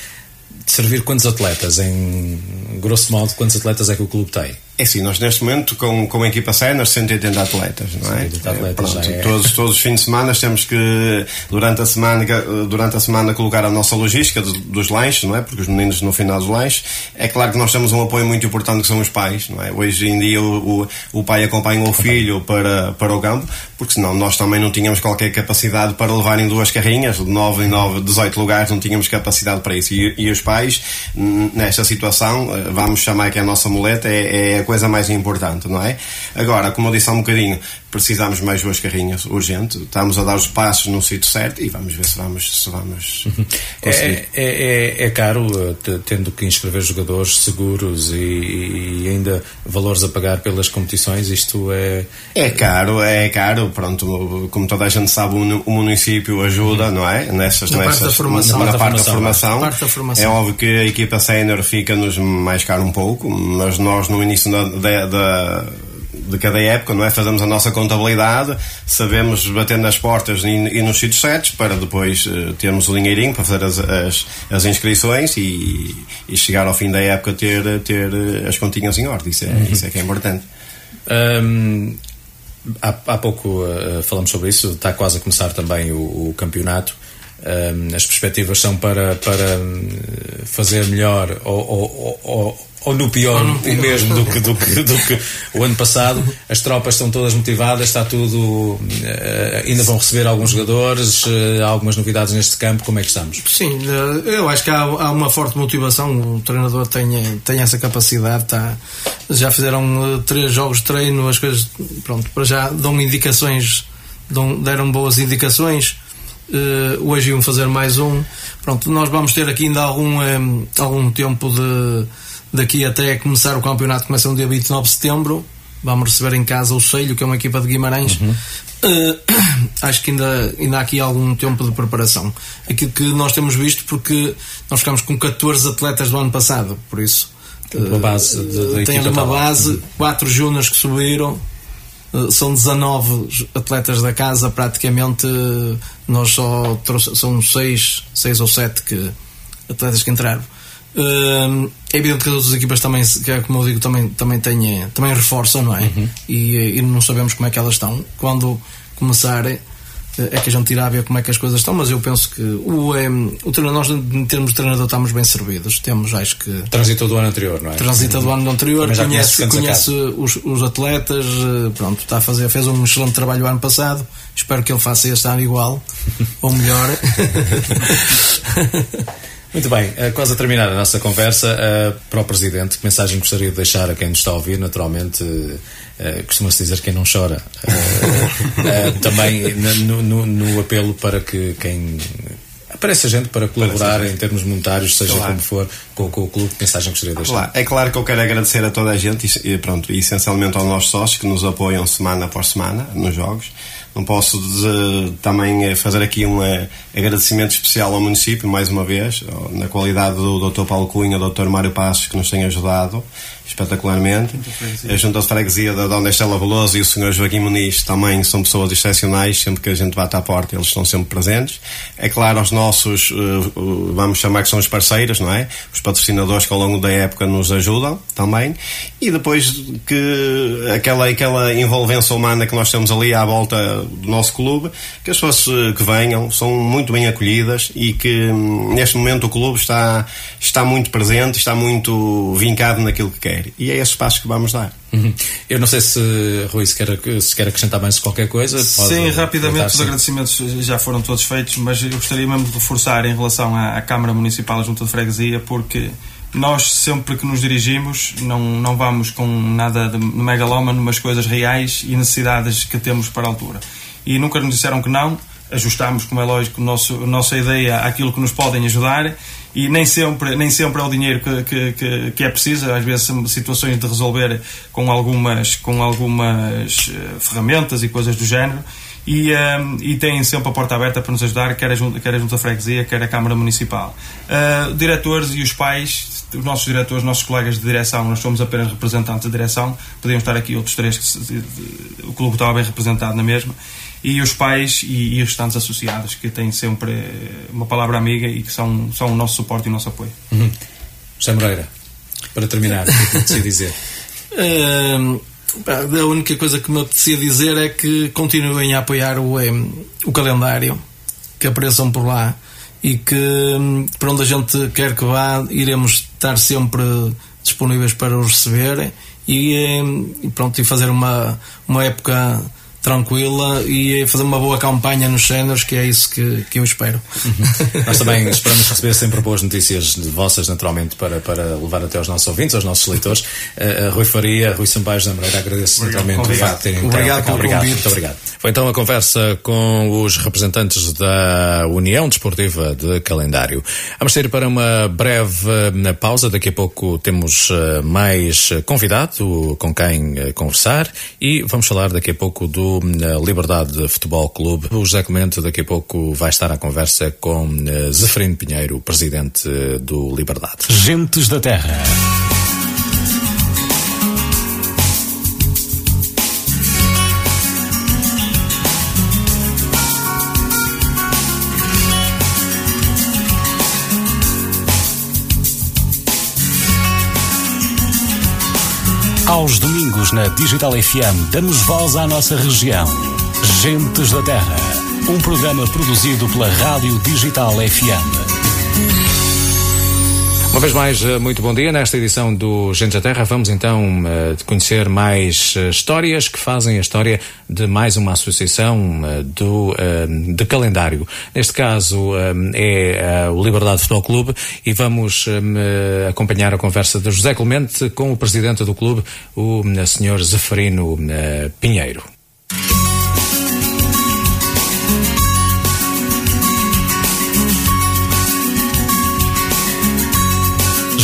de servir quantos atletas? Em grosso modo, quantos atletas é que o clube tem? É sim, nós neste momento com, com a equipa sénior 180 atletas, não é? 180 atletas Pronto, é... Todos, todos os fins de semana temos que durante a semana durante a semana colocar a nossa logística dos, lanches, não é? Porque os meninos no final dos lanches, é claro que nós temos um apoio muito importante que são os pais, não é? Hoje em dia o, o, o pai acompanha o filho para, para o campo, porque senão nós também não tínhamos qualquer capacidade para levar em duas carrinhas, de 9 em 9, 18 lugares, não tínhamos capacidade para isso. E, e os pais, nesta situação, eh, vamos chamar que a nossa muleta é, é a coisa mais importante, não é? Agora, como eu disse há um bocadinho, precisamos mais duas carrinhas, urgente. Estamos a dar os passos no sítio certo e vamos ver se vamos, se vamos conseguir. É, é, é, é caro, eh, tendo que inscrever jogadores seguros e, e, ainda valores a pagar pelas competições, isto é... É caro, é caro, pronto, como toda a gente sabe, o município ajuda, não é? Nessas, na nessas, parte da formação. Na, parte da formação. Parte da formação. É óbvio que a equipa sénior fica-nos mais caro um pouco, mas nós no início da, da, da de cada época, não é? Fazemos a nossa contabilidade, sabemos bater nas portas e, e nos sítios certos para depois uh, termos o dinheirinho para fazer as, as, as inscrições e, e, chegar ao fim da época ter, ter as continhas em ordem. Isso é, uhum. isso é que é importante. Um, há, há pouco uh, falamos sobre isso, está quase a começar também o, o campeonato. Um, as perspectivas são para, para hum, fazer melhor ou, ou, ou ou no pior, o mesmo do que, do, que, do que o ano passado. As tropas estão todas motivadas, está tudo. Uh, ainda vão receber alguns jogadores, uh, algumas novidades neste campo. Como é que estamos? Sim, uh, eu acho que há, há, uma forte motivação. O treinador tem, tem essa capacidade. Tá, já fizeram três jogos de treino, as coisas, pronto, para já dão indicações, dão, deram boas indicações. hoje iam fazer mais um. Pronto, nós vamos ter aqui ainda algum, um, algum tempo de daqui até começar o campeonato, começa no dia 29 de setembro. Vamos receber em casa o Seio, que é uma equipa de Guimarães. Uhum. Uh, acho que ainda, ainda há aqui algum tempo de preparação. Aquilo que nós temos visto, porque nós ficamos com 14 atletas do ano passado, por isso. Uma base de, de tem uma base, uhum. quatro júniores que subiram, uh, são 19 atletas da casa, praticamente nós só trouxe, são 6, 6 ou 7 que, atletas que entraram é evidente que as outras equipas também, como eu digo, também, também, têm, também reforçam, não é? Uhum. E, e, não sabemos como é que elas estão. Quando começar é que a gente irá ver como é que as coisas estão, mas eu penso que o, é, o treinador, nós em termos de treinador estamos bem servidos. Temos, acho que. Transita do ano anterior, não é? Transita do ano anterior, conhece, conhece os, os, atletas, eh, pronto, está a fazer, fez um excelente trabalho o ano passado. Espero que ele faça este ano igual, ou melhor. Muito bem, uh, quase a terminar a nossa conversa, uh, para o Presidente, que mensagem gostaria de deixar a quem nos está a ouvir? Naturalmente, uh, costuma-se dizer quem não chora. também no, no, no, apelo para que quem. Aparece a gente para colaborar em termos monetários, seja claro. como for, com, com, o clube, que mensagem gostaria de deixar? Claro. É claro que eu quero agradecer a toda a gente e, pronto, essencialmente aos nossos sócios que nos apoiam semana após semana nos jogos não posso de, também eh, fazer aqui um uh, agradecimento especial ao município, mais uma vez, na qualidade do Dr. Paulo Cunha, do Dr. Mário Passos, que nos tem ajudado espetacularmente. A Junta de Freguesia da Dona Estela Veloso e o Sr. Joaquim Muniz também são pessoas excepcionais, sempre que a gente bate à porta eles estão sempre presentes. É claro, os nossos, uh, vamos chamar que são os parceiros, não é? Os patrocinadores que ao longo da época nos ajudam também. E depois que aquela, aquela envolvência humana que nós temos ali à volta do nosso clube, que as pessoas eh, que venham são muito bem acolhidas e que hum, neste momento o clube está, está muito presente, está muito vincado naquilo que quer. E é esse passo que vamos dar. Uhum. Eu não sei se, Rui, se quer, se quer acrescentar mais qualquer coisa. Sim, rapidamente, os agradecimentos já foram todos feitos, mas eu gostaria mesmo de reforçar em relação à, à Câmara Municipal, à Junta de Freguesia, porque nós sempre que nos dirigimos não, não vamos com nada de megalómano, mas coisas reais e necessidades que temos para a altura. E nunca nos disseram que não, ajustamos, como é lógico, nosso, a nossa ideia àquilo que nos podem ajudar. E nem sempre, nem sempre é o dinheiro que, que, que, é preciso, às vezes são situações de resolver com algumas, com algumas uh, ferramentas e coisas do género. E, um, ehm, e têm sempre a porta aberta para nos ajudar, quer a Junta, quer a junta Freguesia, quer a Câmara Municipal. Uh, diretores e os pais, os nossos diretores, os nossos colegas de direção, nós somos apenas representantes de direção, podiam estar aqui outros três, que o clube estava bem representado na mesma, e os pais e, e os restantes associados, que têm sempre uma palavra amiga e que são, são o nosso suporte e o nosso apoio. Uhum. José Moreira, para terminar, o que é que dizer? Ehm, a única coisa que me apetecia dizer é que continuem a apoiar o, o calendário, que apareçam por lá e que hum, para onde a gente quer que vá, iremos estar sempre disponíveis para os receber e, hum, e pronto, e fazer uma, uma época tranquila e fazer uma boa campanha nos cenas, que é isso que, que eu espero. Uhum. Nós também esperamos receber sempre boas notícias de vossas, naturalmente, para, para levar até aos nossos ouvintes, aos nossos leitores. Uh, Rui Faria, Rui Sampaio da Moreira, agradeço naturalmente o facto de terem Obrigado pelo obrigado, Muito obrigado. Foi então a conversa com os representantes da União Desportiva de Calendário. Vamos ter para uma breve uh, pausa, daqui a pouco temos mais convidado com quem conversar e vamos falar daqui a pouco do Liberdade Futebol Clube. O José Clemente daqui a pouco vai estar à conversa com eh, Zeferino Pinheiro, presidente do Liberdade. Gentes da Terra. Aos domingos na Digital FM damos voz à nossa região. Gentes da Terra. Um programa produzido pela Rádio Digital FM. Uma vez mais, eh, muito bom dia. Nesta edição do Gente da Terra, vamos então uh, conhecer mais uh, histórias que fazem a história de mais uma associação do, de calendário. Neste caso é o Liberdade Futebol Clube e vamos acompanhar a conversa de José Clemente com o presidente do clube, o Sr. Zeferino Pinheiro.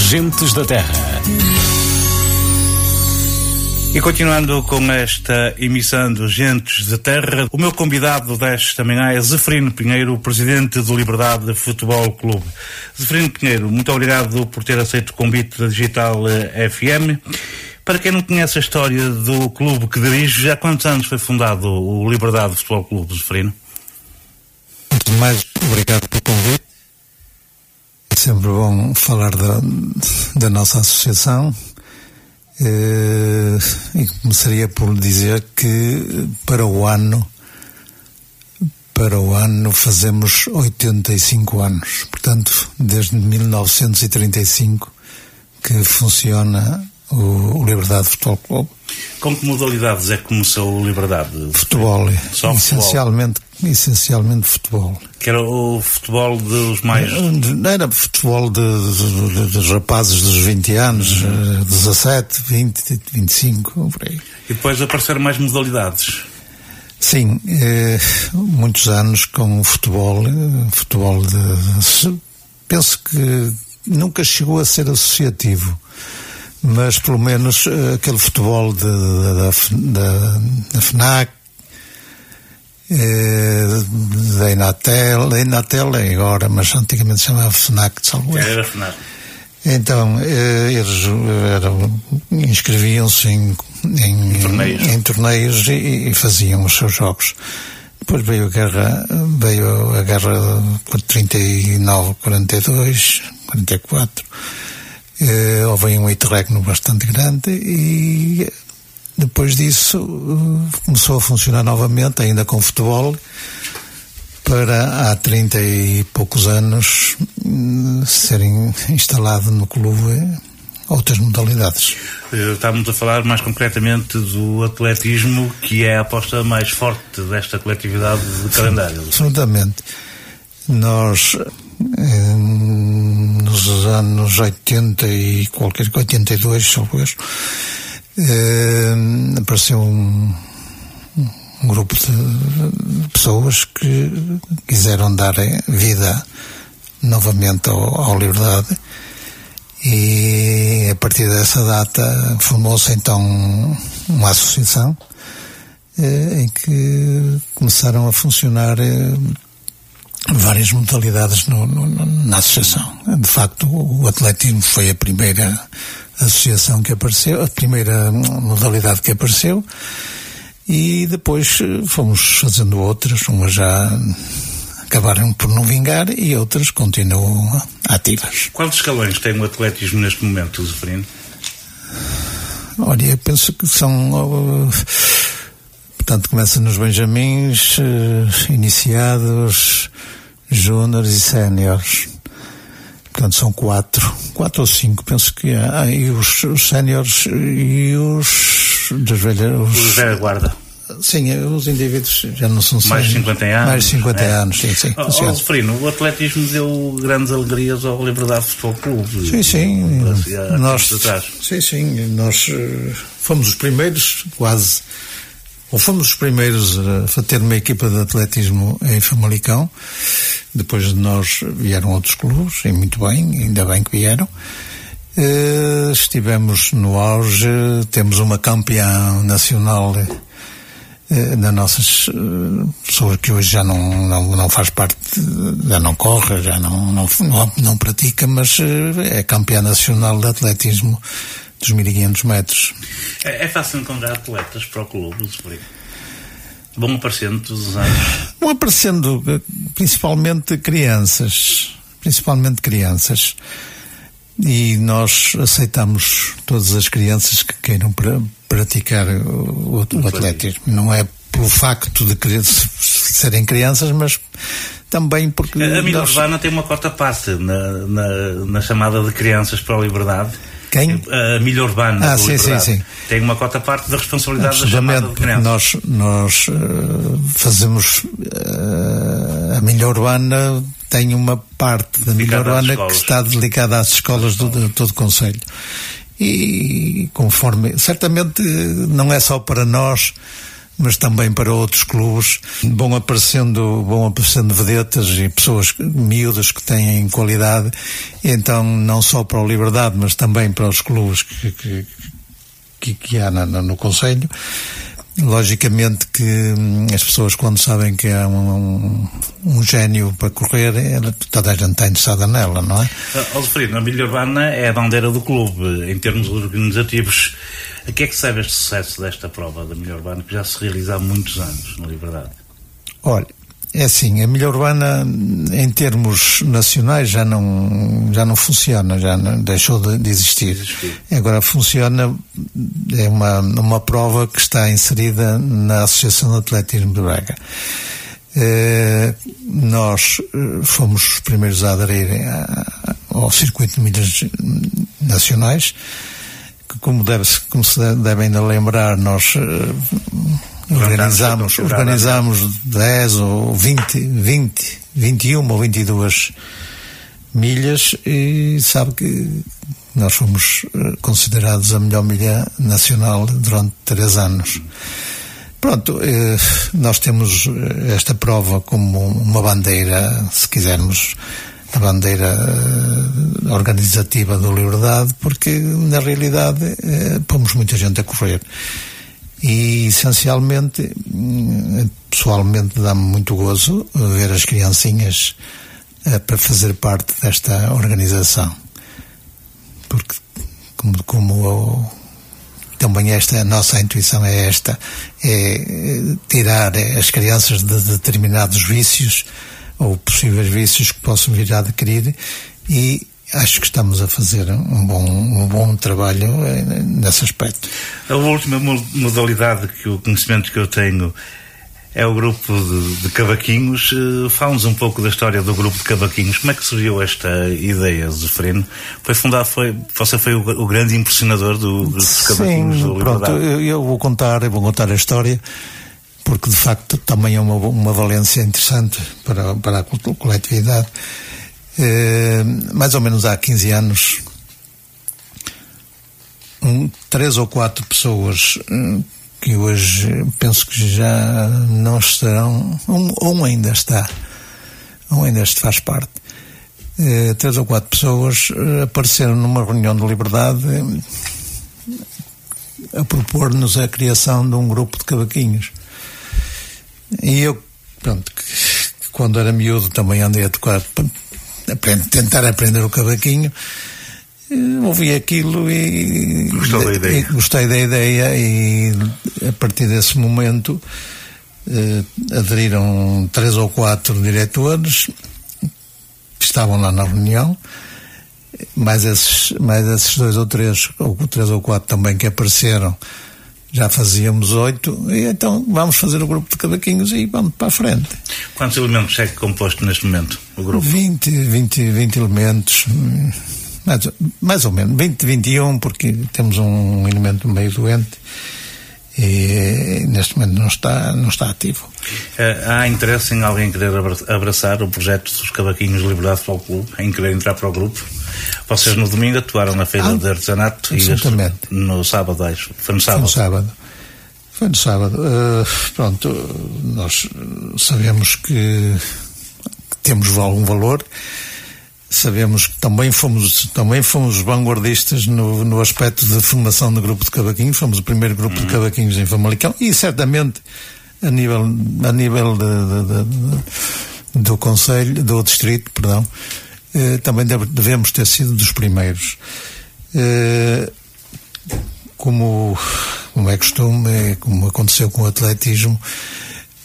Gentes da Terra. E continuando com esta emissão do Gentes da Terra, o meu convidado desta manhã é Zeferino Pinheiro, presidente do Liberdade Futebol Clube. Zeferino Pinheiro, muito obrigado por ter aceito o convite da Digital eh, FM. Para quem não conhece a história do clube que dirige, já há quantos anos foi fundado o Liberdade Futebol Clube, Zeferino? Antes de mais, obrigado pelo convite sempre bom falar da, da nossa associação. Eh, e começaria por dizer que para o ano para o ano fazemos 85 anos. Portanto, desde 1935 que funciona o, Liberdade Futebol Clube. Com que modalidades é que começou o Liberdade? Futebol, Só essencialmente, futebol. essencialmente futebol. Que era o futebol dos mais. Era futebol de, de, de, dos rapazes dos 20 anos, uhum. 17, 20, 25, por aí. E depois apareceram mais modalidades. Sim, eh, muitos anos com o futebol, eh, futebol de. Penso que nunca chegou a ser associativo mas pelo menos uh, aquele futebol de, de, da, da FNAC, eh, da Inatel, da Inatel é agora, mas antigamente se chamava FNAC de Salvador. Era FNAC. Então, eh, eles inscreviam-se em, em, em, torneios, em torneios e, e, faziam os seus jogos. Depois veio a guerra, veio a guerra de 39, 42, 44 eh, houve um interregno bastante grande e depois disso eh, começou a funcionar novamente, ainda com futebol, para há 30 e poucos anos eh, serem instalado no clube outras modalidades. Estávamos a falar mais concretamente do atletismo, que é a aposta mais forte desta coletividade de calendário. Absolutamente. Nós nos anos 80 e qualquer 82, talvez, eh, apareceu um, um grupo de pessoas que quiseram dar vida novamente ao, ao Liberdade e a partir dessa data formou-se então uma associação eh, em que começaram a funcionar eh, várias modalidades no, no, na associação. De facto, o atletismo foi a primeira associação que apareceu, a primeira modalidade que apareceu, e depois eh, fomos fazendo outras, umas já acabaram por não vingar e outras continuam ativas. Quantos escalões tem o atletismo neste momento, Zeferino? Olha, eu penso que são. Uh, portanto, começa nos Benjamins, uh, iniciados, júniores e séniores. Portanto, são quatro, quatro ou cinco, penso que há. Ah, e os, os séniores e os das velhas. Os, os velha guarda. Sim, os indivíduos já não são Mais de 50 anos. Mais de 50 é. anos, sim, sim. Oh, oh, Zeferino, o atletismo deu grandes alegrias ao Liberdade Futebol Clube. Sim, sim. Nós, sim, sim. Nós uh, fomos os primeiros, quase ou fomos os primeiros a ter uma equipa de atletismo em Famalicão. Depois de nós vieram outros clubes, e muito bem, ainda bem que vieram. Uh, estivemos no auge, temos uma campeã nacional uh, das nossas uh, pessoas que hoje já não, não, não faz parte, já não corre, já não, não, não, não pratica, mas é campeã nacional de atletismo dos 1500 metros. É, é, fácil encontrar atletas para o clube, por aí. Vão aparecendo todos os anos? Vão aparecendo principalmente crianças. Principalmente crianças. E nós aceitamos todas as crianças que queiram pra, praticar o, o atletismo. Não é pelo facto de querer serem crianças, mas também porque. A Mila nós... Urbana tem uma cota parte na, na, na chamada de crianças para a liberdade quem? A milha urbana. Ah, sim, sim, sim. Tem uma cota parte da responsabilidade da chamada de Nós, nós uh, fazemos uh, a milha urbana tem uma parte da milha urbana que está dedicada às escolas do, de todo o Conselho. E conforme, certamente não é só para nós, mas também para outros clubes. Vão aparecendo, vão aparecendo vedetas e pessoas miúdas que têm qualidade, então não só para o Liberdade, mas também para os clubes que, que, que, que há no, no Conselho. Logicamente que hum, as pessoas quando sabem que há um, um, um gênio para correr, ela, toda a gente está interessada nela, não é? Alfredo, a Milha Urbana é a bandeira do clube em termos organizativos. A que é que serve este sucesso desta prova da Milha Urbana que já se realiza há muitos anos, na Liberdade? Olha, é assim, a milha urbana em termos nacionais já não, já não funciona, já não, deixou de, de existir. existir. Agora funciona, é uma, uma prova que está inserida na Associação de Atletismo de Braga. Eh, nós eh, fomos os primeiros a aderir ao circuito de milhas nacionais como, deve como se deve ainda lembrar, nós uh, organizamos, organizamos 10 ou 20, 20, 21 ou 22 milhas e sabe que nós fomos uh, considerados a melhor milha nacional durante três anos. Pronto, eh, nós temos esta prova como uma bandeira, se quisermos, a bandeira uh, organizativa do Liberdade, porque na realidade uh, pomos muita gente a correr. E essencialmente, uh, pessoalmente, dá-me muito gozo ver as criancinhas para fazer parte desta organização. Porque, como, como também esta, a nossa intuição é esta, é tirar as crianças de determinados vícios ou possíveis vícios que possam vir a adquirir e acho que estamos a fazer um bom, um bom trabalho eh, nesse aspecto. A última modalidade que o conhecimento que eu tenho é o grupo de, de cavaquinhos. Uh, Fala-nos um pouco da história do grupo de cavaquinhos. Como é que surgiu esta ideia, Zeferino? Foi fundado, foi, você foi o, o grande impressionador do, dos cavaquinhos Sim, do pronto, eu, eu, vou contar, eu vou contar a história porque de facto também é uma, uma valência interessante para, para a coletividade. Eh, mais ou menos há 15 anos, um, três ou quatro pessoas eh, que hoje penso que já não estarão, um, um ainda está, um ainda faz parte. Eh, três ou quatro pessoas eh, apareceram numa reunião de liberdade a propor-nos a criação de um grupo de cavaquinhos. E eu, pronto, quando era miúdo também andei a tocar, tentar aprender o cavaquinho. Eh, ouvi aquilo e, Gostou da ideia. e gostei da ideia e a partir desse momento eh, aderiram três ou quatro diretores que estavam lá na reunião mais esses, mais esses dois ou três ou três ou quatro também que apareceram já fazíamos oito, e então vamos fazer o grupo de cavaquinhos e vamos para a frente. Quantos elementos é que composto neste momento o grupo? 20, 20, 20 elementos, mais, mais ou menos, 20, 21, porque temos um elemento meio doente e neste momento não está, não está ativo. Eh, há interesse em alguém querer abraçar o projeto dos Cavaquinhos Liberdade para o Clube, em querer entrar para o grupo? Vocês no domingo atuaram na feira ah, de artesanato e no sábado, acho. Foi no sábado. Foi no sábado. Foi no sábado. Uh, pronto, nós sabemos que, que temos algum valor sabemos que também fomos, também fomos vanguardistas no, no aspecto de formação do grupo de cavaquinhos, fomos o primeiro grupo uhum. de cavaquinhos em Famalicão e certamente a nível, a nível de, de, de, do Conselho, do Distrito, perdão, eh, também devemos ter sido dos primeiros. Eh, como, como é costume, como aconteceu com o atletismo,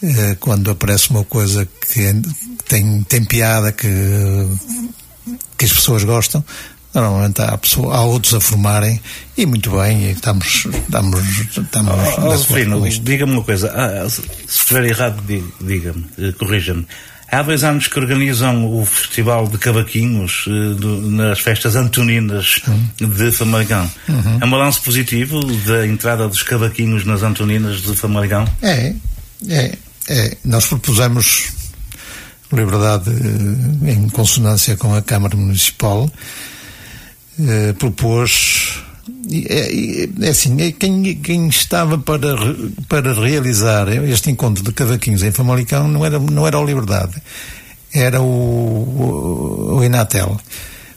eh, quando aparece uma coisa que tem, tem piada, que, que as pessoas gostam, Normalmente há, pessoa, há outros a formarem e muito bem, e estamos. estamos, estamos oh, diga-me uma coisa, ah, se estiver errado, diga-me, corrija-me. Há dois anos que organizam o Festival de Cavaquinhos uh, do, nas festas antoninas uhum. de Famalicão. Uhum. É um balanço positivo da entrada dos cavaquinhos nas antoninas de Famalicão? É, é, é. Nós propusemos liberdade uh, em consonância com a Câmara Municipal, uh, propôs é, é, assim, é quem, quem estava para, para realizar este encontro de cavaquinhos em Famalicão não era, não era o Liberdade, era o, o, o Inatel.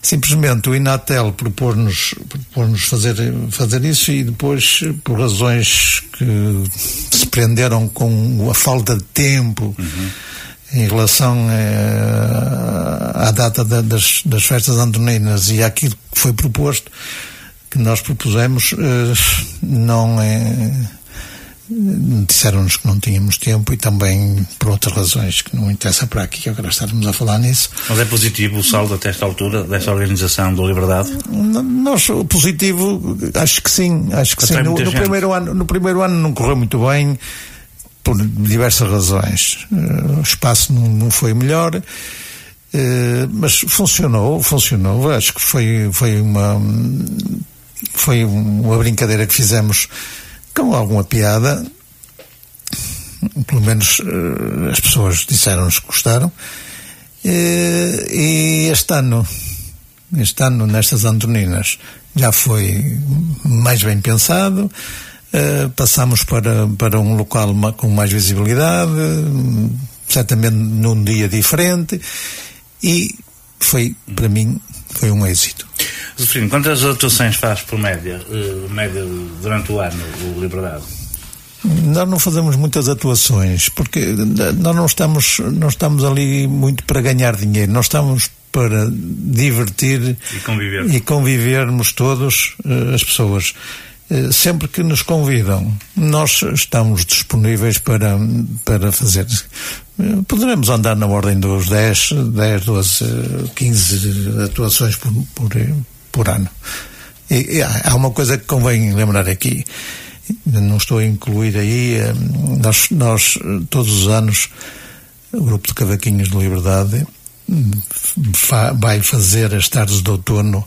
Simplesmente o Inatel propôs-nos propôs fazer, fazer isso e depois, por razões que se prenderam com a falta de tempo uhum. Em relação eh, à data das, das festas antoninas e àquilo que foi proposto, que nós propusemos eh, não é disseram-nos que não tínhamos tempo e também por outras razões que não interessa para aqui agora estarmos a falar nisso. Mas é positivo o saldo até esta altura desta organização do Liberdade? Nós, positivo, acho que sim, acho que Atrai sim. No, no primeiro ano, no primeiro ano não correu muito bem por diversas razões. Uh, o espaço não, foi melhor. Uh, mas funcionou, funcionou. Acho que foi, foi uma foi uma brincadeira que fizemos com alguma piada. Pelo menos uh, as pessoas disseram-nos que gostaram. Uh, e este ano, este ano, nestas Antoninas, já foi mais bem pensado. Uh, passamos para, para um local com mais visibilidade, certamente num dia diferente, e foi, para mim, foi um êxito. Zefirino, quantas atuações faz por média, uh, média durante o ano, o Liberdade? Nós não fazemos muitas atuações, porque nós não estamos, não estamos ali muito para ganhar dinheiro, nós estamos para divertir e, conviver. e convivermos todos, uh, as pessoas. Uh, sempre que nos convidam, nós estamos disponíveis para, para fazer. Uh, poderemos andar na ordem dos 10, 10 12, 15 atuações por, por, por ano. E, e há uma coisa que convém lembrar aqui não estou a incluir aí, nós, nós todos os anos, o grupo de cavaquinhos de liberdade vai fazer as tardes de outono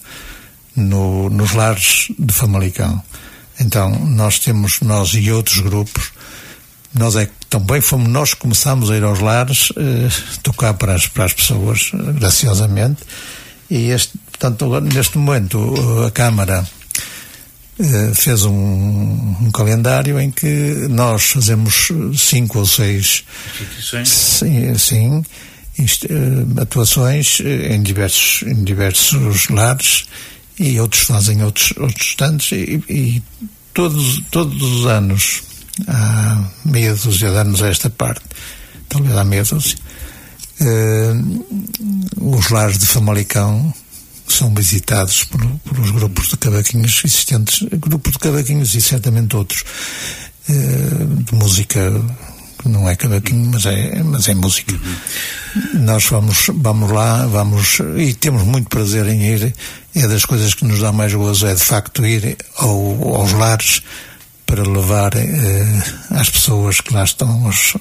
no, nos lares de Famalicão. Então, nós temos, nós e outros grupos, nós é também fomos nós que começámos a ir aos lares, eh, tocar para as, para as pessoas, graciosamente, e este, portanto, neste momento a Câmara eh, fez um, um, calendário em que nós fazemos cinco ou seis sim, sim isto, uh, atuações eh, em diversos, em diversos lares e outros fazem outros, outros tantos e, e todos, todos os anos há meia dúzia de anos a esta parte talvez há meia dúzia uh, os lares de Famalicão são visitados por, pelos grupos de cavaquinhos existentes, grupos de cavaquinhos e certamente outros, uh, de música não é cavaquinho, mas é, mas é música. Nós vamos, vamos lá, vamos, e temos muito prazer em ir, é das coisas que nos dá mais gozo, é de facto ir ao, aos lares para levar eh, às pessoas que lá estão, aos,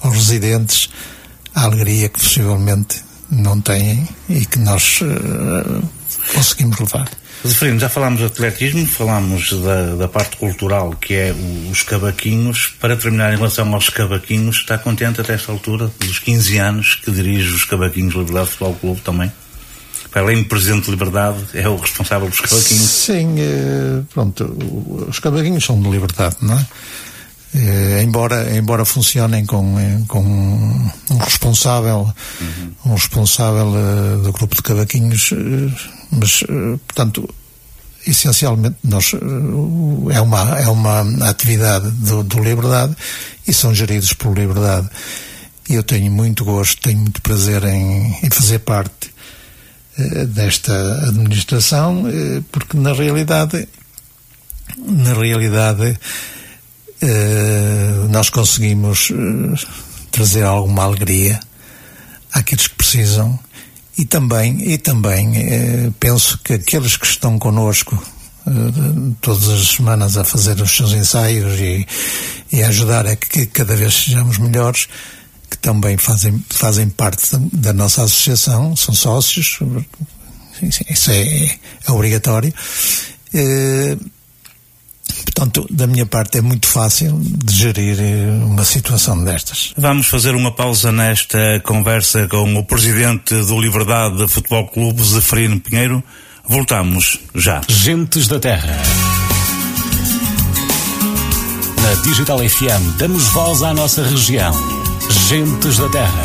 aos residentes, a alegria que possivelmente não têm e que nós uh, conseguimos levar. Zeferino, já falámos do atletismo, falámos da, da parte cultural, que é o, os cavaquinhos. Para terminar, em relação aos cavaquinhos, está contente até esta altura, dos 15 anos que dirige os cavaquinhos Liberdade Futebol Clube também? Para além do Presidente de Liberdade, é o responsável dos cavaquinhos? Sim, eh, pronto, os cavaquinhos são de liberdade, não é? Eh, embora, embora funcionem com, eh, com um responsável, uhum. um responsável uh, do grupo de cavaquinhos, uh, mas, portanto, essencialmente nós, é, uma, é uma atividade do, do Liberdade e são geridos por Liberdade. E eu tenho muito gosto, tenho muito prazer em, em fazer parte desta administração, porque na realidade, na realidade, eh, nós conseguimos uh, trazer alguma alegria àqueles que precisam e também, e também uh, penso que aqueles que estão connosco todas as semanas a fazer os seus ensaios e, e a ajudar a que cada vez sejamos melhores, que também fazem, fazem parte da, da nossa associação, são sócios, isso é, é obrigatório. Portanto, da minha parte é muito fácil de gerir eh, uma situação destas. Vamos fazer uma pausa nesta conversa com o presidente do Liberdade Futebol Clube, Zeferino Pinheiro. Voltamos já. Gentes da Terra. Na Digital FM damos voz à nossa região. Gentes da Terra.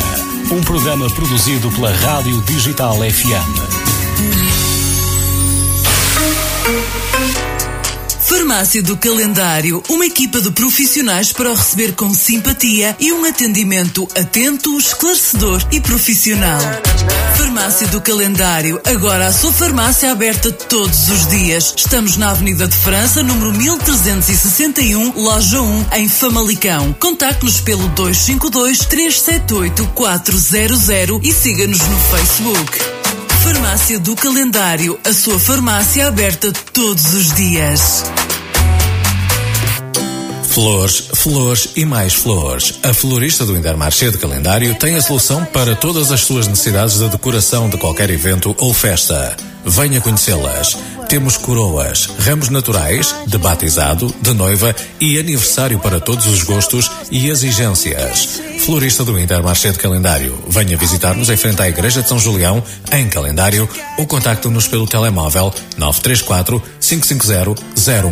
Um programa produzido pela Rádio Digital FM. Farmácia do Calendário, uma equipa de profissionais para o receber com simpatia e um atendimento atento, esclarecedor e profissional. Farmácia do Calendário, agora a sua farmácia aberta todos os dias. Estamos na Avenida de França, número 1361, loja 1, em Famalicão. Contacte-nos pelo 252 378 400 e siga-nos no Facebook. Farmácia do Calendário, a sua farmácia aberta todos os dias. Flores, flores e mais flores. A florista do Intermarché de Calendário tem a solução para todas as suas necessidades de decoração de qualquer evento ou festa. Venha conhecê-las. Temos coroas, ramos naturais, de batizado, de noiva e aniversário para todos os gostos e exigências. Florista do Intermarché Calendário. Venha visitar-nos em frente à Igreja de São Julião, em Calendário, ou contacte-nos pelo telemóvel 934 550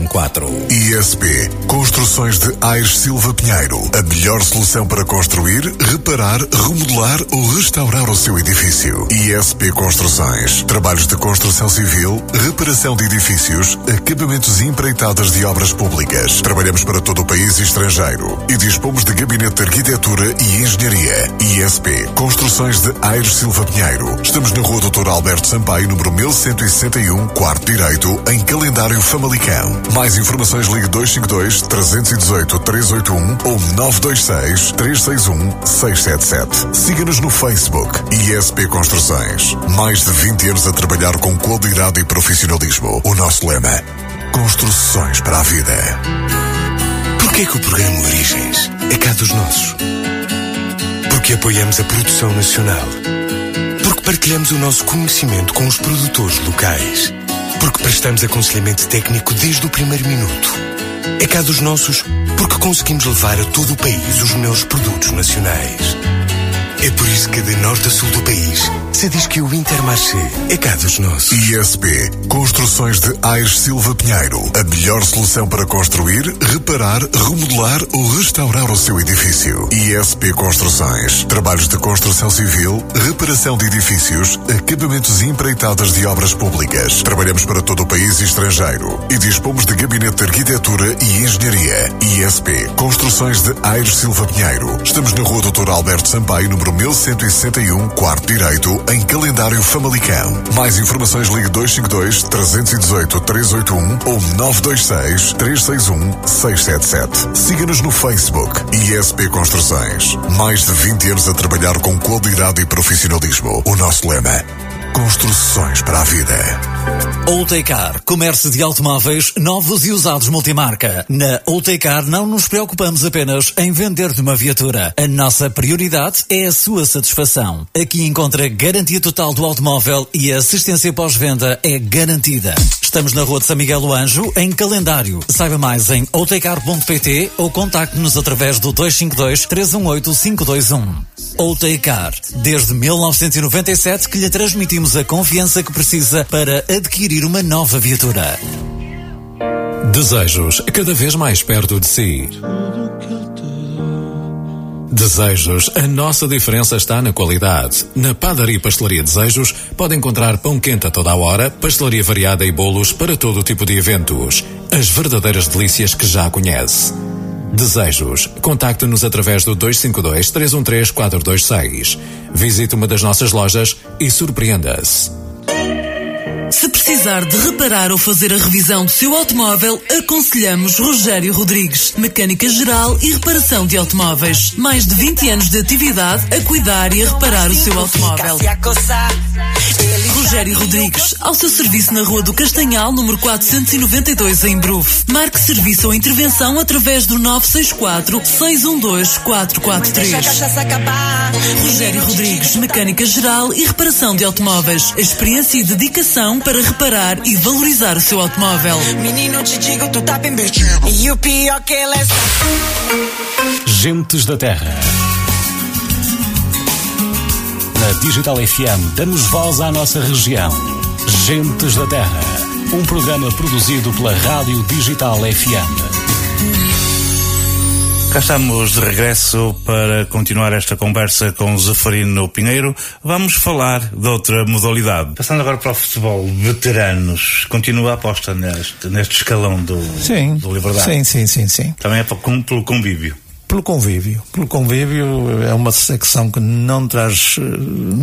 014. ISP Construções de Aires Silva Pinheiro. A melhor solução para construir, reparar, remodelar ou restaurar o seu edifício. ISP Construções. Trabalhos de construção civil, reparação de edifícios, acabamentos e empreitadas de obras públicas. Trabalhamos para todo o país e estrangeiro e dispomos de gabinete de arquitetura e engenharia. ISP Construções de Aires Silva Pinheiro. Estamos na Rua Doutor Alberto Sampaio, número 1161, quarto direito, em calendário Famalicão. Mais informações ligue 252 318 381 ou 926 361 677. Siga-nos no Facebook ISP Construções. Mais de 20 anos a trabalhar com qualidade e profissionalismo. O nosso lema: Construções para a vida. Porquê que o programa Origens é cá dos nossos? Porque apoiamos a produção nacional. Porque partilhamos o nosso conhecimento com os produtores locais. Porque prestamos aconselhamento técnico desde o primeiro minuto. É cá dos nossos porque conseguimos levar a todo o país os melhores produtos nacionais. É por isso que de norte a sul do país se diz que o Intermarché é cá dos nossos. ISP Construções de Aires Silva Pinheiro. A melhor solução para construir, reparar, remodelar ou restaurar o seu edifício. ISP Construções. Trabalhos de construção civil, reparação de edifícios, acabamentos e empreitadas de obras públicas. Trabalhamos para todo o país e estrangeiro e dispomos de gabinete de arquitetura e engenharia. ISP Construções de Aires Silva Pinheiro. Estamos na Rua Doutor Alberto Sampaio, número 1161, quarto direito, em calendário Famalicão. Mais informações ligue 252 318 381 ou 926 361 677. Siga-nos no Facebook ISP Construções. Mais de 20 anos a trabalhar com qualidade e profissionalismo. O nosso lema: Construções para a vida. Outecar, comércio de automóveis novos e usados multimarca. Na Outecar não nos preocupamos apenas em vender de uma viatura. A nossa prioridade é a sua satisfação. Aqui encontra garantia total do automóvel e a assistência pós-venda é garantida. Estamos na Rua de São Miguel do Anjo, em calendário. Saiba mais em outecar.pt ou contacte-nos através do 252 318 521. Outecar, desde 1997 que lhe transmitimos a confiança que precisa para adquirir uma nova viatura. Desejos cada vez mais perto de si. Desejos, a nossa diferença está na qualidade. Na Padaria e Pastelaria Desejos pode encontrar pão quente a toda a hora, pastelaria variada e bolos para todo tipo de eventos. As verdadeiras delícias que já conhece. Desejos. Contacte-nos através do 252 313 426. Visite uma das nossas lojas e surpreenda-se. Se precisar de reparar ou fazer a revisão do seu automóvel, aconselhamos Rogério Rodrigues, mecânica geral e reparação de automóveis. Mais de 20 anos de atividade a cuidar e a reparar o seu automóvel. Rogério Rodrigues, ao seu serviço na Rua do Castanhal, número 492, em Bruf. Marque serviço ou intervenção através do 964 612 443. Rogério Rodrigues, mecânica geral e reparação de automóveis. Experiência e dedicação para reparar e valorizar o seu automóvel. Menino, te digo, tu tá bem. E o pior que ele é. Gentes da Terra. Na Digital FM damos voz à nossa região. Gentes da Terra. Um programa produzido pela Rádio Digital FM. Cá estamos de regresso para continuar esta conversa com Zeferino Pinheiro. Vamos falar de outra modalidade. Passando agora para o futebol, veteranos. Continua a aposta neste, neste escalão do, sim, do Liberdade? Sim, sim, sim, sim. Também é pelo convívio? Pelo convívio. Pelo convívio é uma secção que não traz...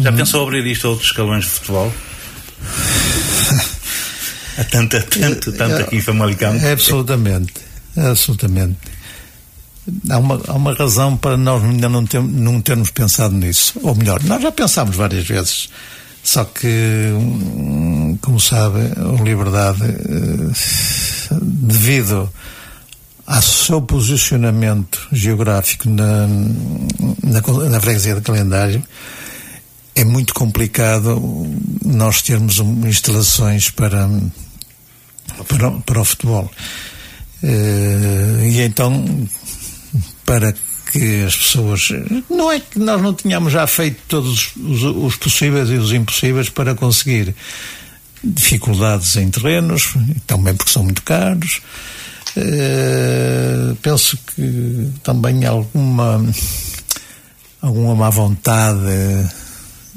Já pensou abrir isto a outros escalões de futebol? Há tanto, tanto, tanto aqui em Famalicão. É, absolutamente. Absolutamente. Há uma, há uma razão para nós ainda não, ter, não termos pensado nisso. Ou melhor, nós já pensámos várias vezes. Só que, como sabe, o Liberdade, devido ao seu posicionamento geográfico na, na, na freguesia de calendário, é muito complicado nós termos instalações para para, para o futebol. Uh, e então, para que as pessoas. Não é que nós não tínhamos já feito todos os, os possíveis e os impossíveis para conseguir dificuldades em terrenos, também porque são muito caros. Uh, penso que também alguma alguma má vontade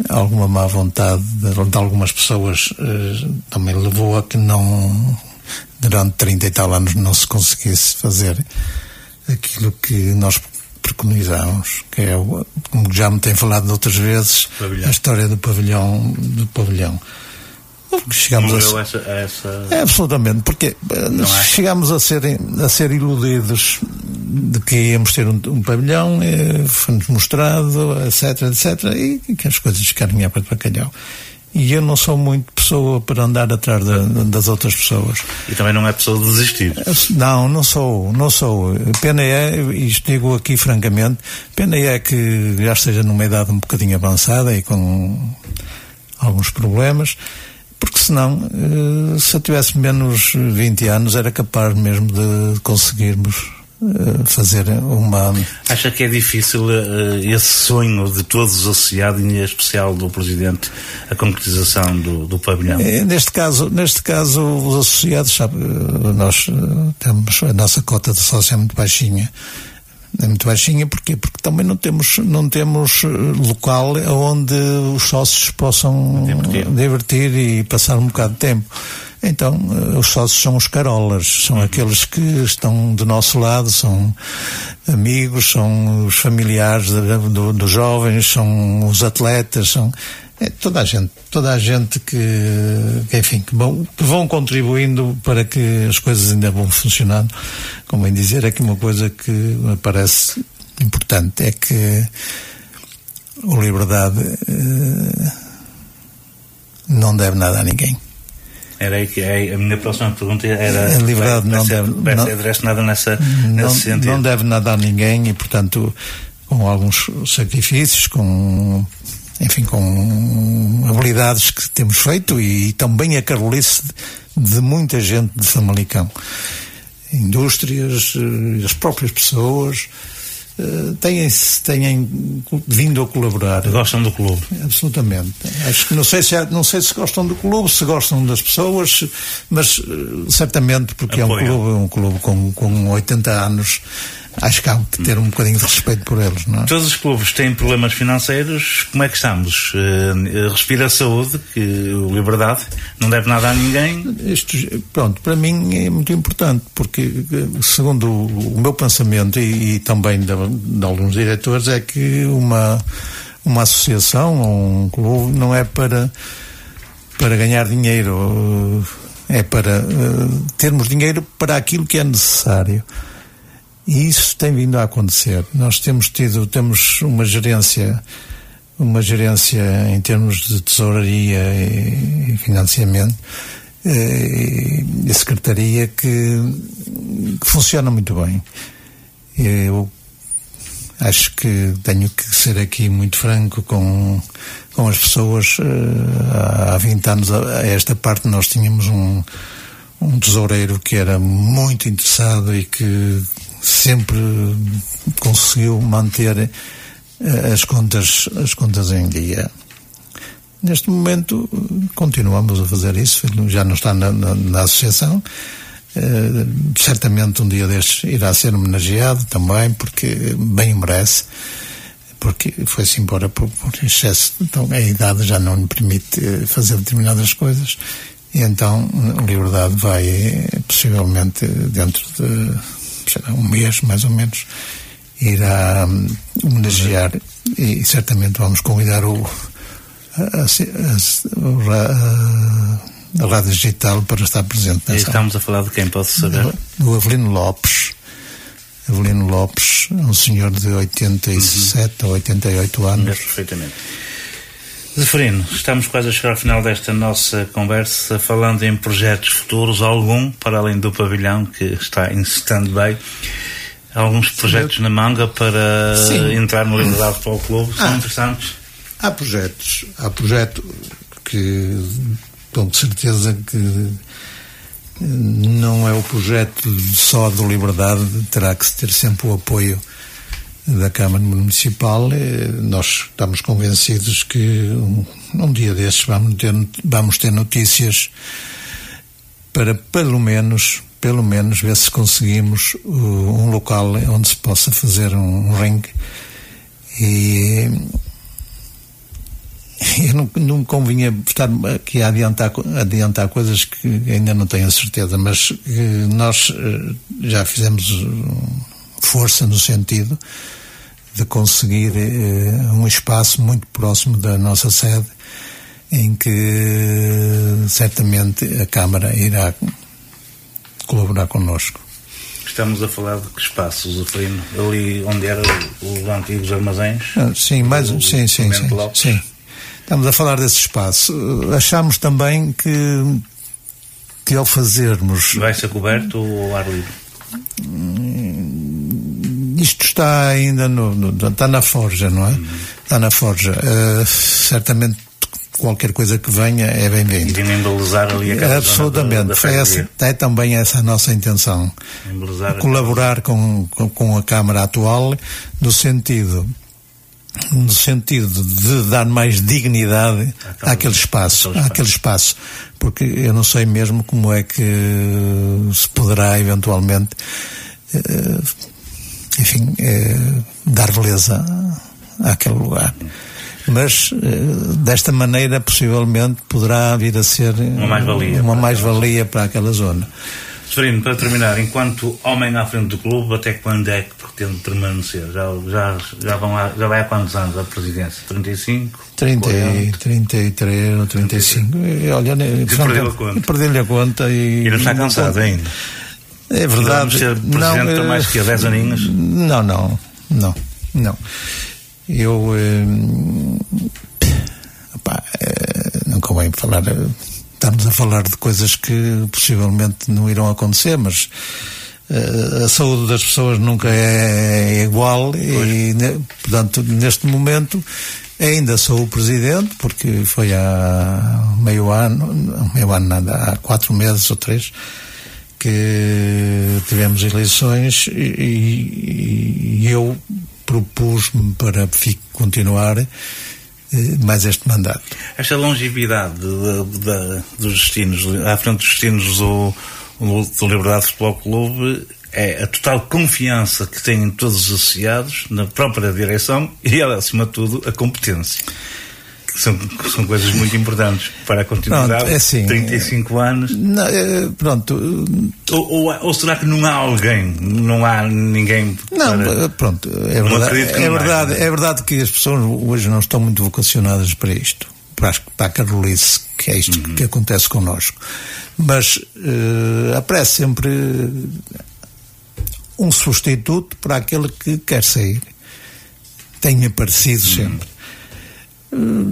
alguma má vontade de, de algumas pessoas uh, também levou a que não durante 30 e tal anos não se conseguisse fazer aquilo que nós preconizamos, que é, como já me tem falado outras vezes, pavilhão. a história do pavilhão, do pavilhão. Chegamos a, essa, essa... É, absolutamente, porque é? chegámos a ser, a ser iludidos de que íamos ter um, um pavilhão, eh, foi-nos mostrado, etc, etc, e, que as coisas ficaram em para bacalhau e eu não sou muito pessoa para andar atrás das outras pessoas. E também não é pessoa de desistir? Não, não sou, não sou. Pena é, isto digo aqui francamente, pena é que já esteja numa idade um bocadinho avançada e com alguns problemas, porque senão, eh, se eu tivesse menos 20 anos, era capaz mesmo de conseguirmos eh, fazer uma. Acha que é difícil uh, esse sonho de todos associado, em especial do Presidente, a concretização do, do pavilhão? É, neste caso, neste caso, os associados, sabe, nós temos a nossa cota de sócio é muito baixinha. É muito baixinha porque porque também não temos não temos local onde os sócios possam divertir, divertir e passar um bocado de tempo. Então, eh, os sócios são os carolas, são aqueles que estão do nosso lado, são amigos, são os familiares dos do, jovens, são os atletas, são é, toda a gente, toda a gente que, que enfim, que vão, que vão, contribuindo para que as coisas ainda vão funcionando. Como bem dizer, aqui uma coisa que me parece importante é que o Liberdade eh, não deve nada a ninguém. Era aí que é, a minha próxima pergunta era. A liberdade vai, não deve. Vai não, nessa, não, nesse sentido. Não deve nada a ninguém e, portanto, com alguns sacrifícios, com. Enfim, com habilidades que temos feito e, e também a carolice de, de muita gente de Famalicão. Indústrias, eh, as próprias pessoas, Uh, têm, têm vindo a colaborar. Gostam do clube? Absolutamente. Acho que não sei se, é, não sei se gostam do clube, se gostam das pessoas, mas uh, certamente porque é um clube, um clube com, com 80 anos acho que há que ter um bocadinho de respeito por eles, não é? Todos os clubes têm problemas financeiros, como é que estamos? Uh, respira a saúde, que o Liberdade não deve nada a ninguém? Isto, pronto, para mim é muito importante, porque segundo o, meu pensamento e, e também de, de, alguns diretores, é que uma, uma associação ou um clube não é para, para ganhar dinheiro, é para uh, termos dinheiro para aquilo que é necessário. E isso tem vindo a acontecer. Nós temos tido, temos uma gerência, uma gerência em termos de tesouraria e financiamento eh, e, a secretaria que, que funciona muito bem. Eu acho que tenho que ser aqui muito franco com, com as pessoas. Eh, há 20 anos a esta parte nós tínhamos um, um tesoureiro que era muito interessado e que sempre conseguiu manter eh, as contas, as contas em dia. Neste momento continuamos a fazer isso, já não está na, na, na associação. Uh, certamente um dia destes irá ser homenageado também, porque bem merece, porque foi-se embora por, por excesso, então a idade já não lhe permite eh, fazer determinadas coisas, e então a liberdade vai possivelmente dentro de um mês mais ou menos, irá hum, homenagear e certamente vamos convidar o, a, a, a, a Rádio Digital para estar presente nessa. E estamos a falar de quem, posso saber? Do Avelino Lopes. Avelino Lopes, um senhor de 87 uhum. ou 88 anos. Perfeitamente. Zeferino, estamos quase a chegar ao final desta nossa conversa, falando em projetos futuros, algum, para além do pavilhão, que está em stand-by, alguns projetos na manga para Sim. entrar no Liberdade Futebol Clube, são ah, interessantes? Há projetos, há projeto que, com certeza que não é o projeto só do Liberdade, terá que ter sempre o apoio da Câmara Municipal. Eh, nós estamos convencidos que um, um dia desses vamos ter, vamos ter notícias para pelo menos pelo menos ver se conseguimos uh, um local onde se possa fazer um, um ringue e eu não, não convinha estar aqui a adiantar, adiantar coisas que ainda não tenho a certeza, mas nós uh, já fizemos força no sentido de conseguir uh, um espaço muito próximo da nossa sede em que certamente a Câmara irá colaborar connosco. Estamos a falar de que espaço, Zefrino? Ali onde eram os antigos armazéns? Ah, sim, mais, o, sim, sim, sim, sim. Estamos a falar desse espaço. Achamos também que, que ao fazermos. Vai ser coberto ou ao ar livre? Hum, isto está ainda no, no, está na forja, não é? Está na forja. Uh, certamente qualquer coisa que venha é bem-vindo. E embelezar ali a Absolutamente. Da, da essa, é também essa a nossa intenção. Embelezar Colaborar com, com, com, a Câmara atual no sentido no sentido de dar mais dignidade àquele espaço, àquele espaço, porque eu não sei mesmo como é que se poderá eventualmente, eh, enfim, eh, dar beleza àquele lugar mas eh, desta maneira possivelmente poderá vir a ser uma mais-valia uma mais-valia para aquela zona. Severino, para terminar, enquanto homem à frente do clube, até quando é que pretende permanecer? Já, já, já, vão lá, já vai há quantos anos a presidência? 35? 30, 33 ou 35. 35. Olha, perdeu a conta. Perdi-lhe a conta e. E não está cansado ainda? É verdade. ser presidente não, há mais que há 10 aninhos? Não, não, não, não. Eu. Eh, opá, eh, não convém falar. Estamos a falar de coisas que possivelmente não irão acontecer, mas eh, a saúde das pessoas nunca é igual pois. e, portanto, neste momento ainda sou o presidente, porque foi há meio ano, meio ano nada, há quatro meses ou três, que tivemos eleições e, e, e eu propus-me para continuar eh, mais este mandato. Esta longevidade de, de, dos destinos, à frente dos destinos do, do Liberdade Futebol Clube, é a total confiança que têm todos os associados na própria direção e, acima de tudo, a competência são, são coisas muito importantes para a continuidade. Pronto, é assim, 35 anos. Não, é, pronto. Ou, ou, ou, será que não há alguém? Não há ninguém? Não, para... pronto. É verdade, é, verdade, é verdade que as pessoas hoje não estão muito vocacionadas para isto. Para, para a carolice, que é isto uhum. que acontece connosco. Mas uh, aparece sempre um substituto para aquele que quer sair. Tem aparecido uhum. sempre.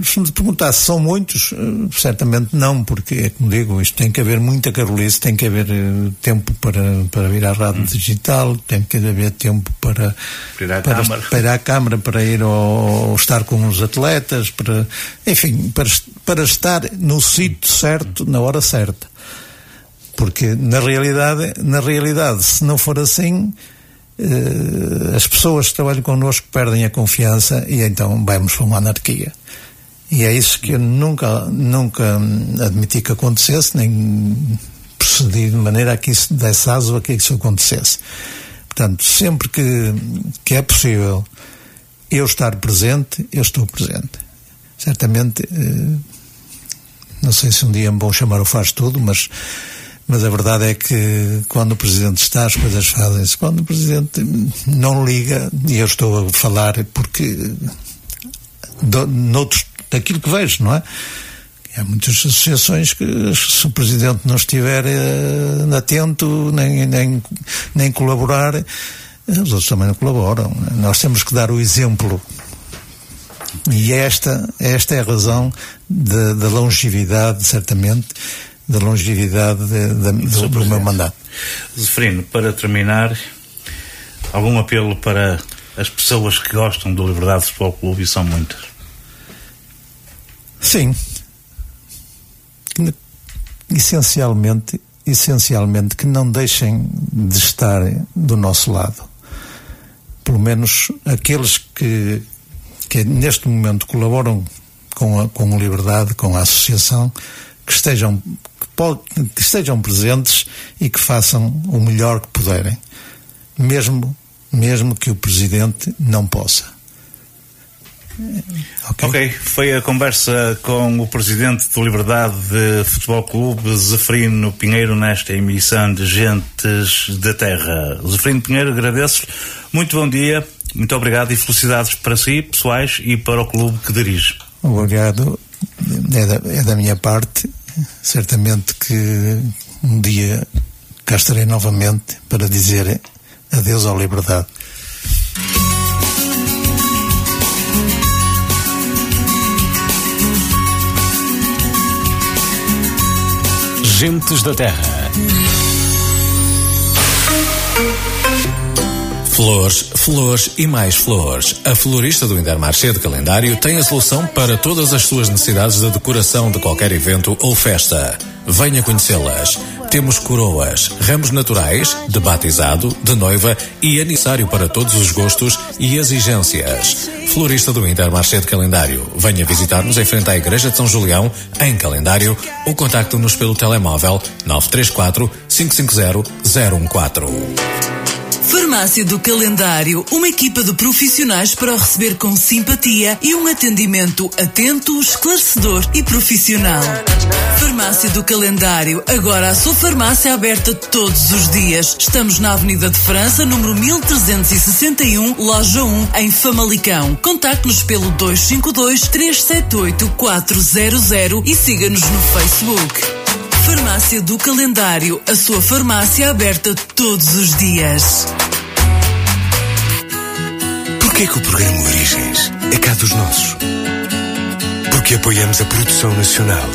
Se me perguntar se são muitos, eh, certamente não, porque é como digo, isto tem que haver muita carolice, tem que haver eh, tempo para, para vir à rádio hum. digital, tem que haver tempo para, para, para, para ir à Câmara, para ir ao, estar com os atletas, para, enfim, para, para estar no sítio certo, na hora certa. Porque na realidade, na realidade, se não for assim, as pessoas que trabalham connosco perdem a confiança e então vamos para uma anarquia. E é isso que eu nunca, nunca admiti que acontecesse, nem procedi de maneira a que isso desse aso a que isso acontecesse. Portanto, sempre que, que é possível eu estar presente, eu estou presente. Certamente, eh, não sei se um dia me vão chamar o faz tudo, mas, mas a verdade é que quando o Presidente está, as coisas fazem-se. Quando o Presidente não liga, e eu estou a falar porque noutros daquilo que vejo, não é? Há muitas associações que, se o Presidente não estiver uh, atento, nem, nem, nem colaborar, eh, os outros também não colaboram. Nós temos que dar o exemplo. E esta, esta é a razão da longevidade, certamente, da longevidade de, de, do, do meu mandato. Zeferino, para terminar, algum apelo para as pessoas que gostam do Liberdade Futebol Clube, e são muitas? Sim. Essencialmente essencialmente que não deixem de estar do nosso lado. Pelo menos aqueles que, que neste momento colaboram com a, com a Liberdade, com a Associação, que estejam, que, que estejam presentes e que façam o melhor que puderem, mesmo, mesmo que o Presidente não possa. Okay. ok, foi a conversa com o presidente do Liberdade de Futebol Clube, Zeferino Pinheiro, nesta emissão de Gentes da Terra. Zeferino Pinheiro, agradeço-lhe. Muito bom dia, muito obrigado e felicidades para si, pessoais, e para o clube que dirige. Obrigado, é da, é da minha parte. Certamente que um dia cá estarei novamente para dizer adeus à liberdade. Gentes da Terra. Flores, flores e mais flores. A florista do Intermarché de Calendário tem a solução para todas as suas necessidades de decoração de qualquer evento ou festa. Venha conhecê-las. Temos coroas, ramos naturais, de batizado, de noiva e aniversário para todos os gostos e exigências. Florista do Intermarché de Calendário. Venha visitar-nos em frente à Igreja de São Julião, em Calendário, ou contacte-nos pelo telemóvel 934 550 014. Farmácia do Calendário, uma equipa de profissionais para o receber com simpatia e um atendimento atento, esclarecedor e profissional. Farmácia do Calendário, agora a sua farmácia aberta todos os dias. Estamos na Avenida de França, número 1361, loja 1, em Famalicão. Contacte-nos pelo 252 378 400 e siga-nos no Facebook. Farmácia do Calendário, a sua farmácia aberta todos os dias. Porquê que o programa Origens é cá dos nossos? Porque apoiamos a produção nacional.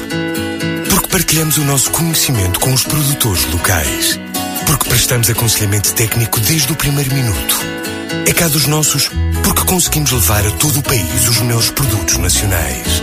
Porque partilhamos o nosso conhecimento com os produtores locais. Porque prestamos aconselhamento técnico desde o primeiro minuto. É cá dos nossos porque conseguimos levar a todo o país os melhores produtos nacionais.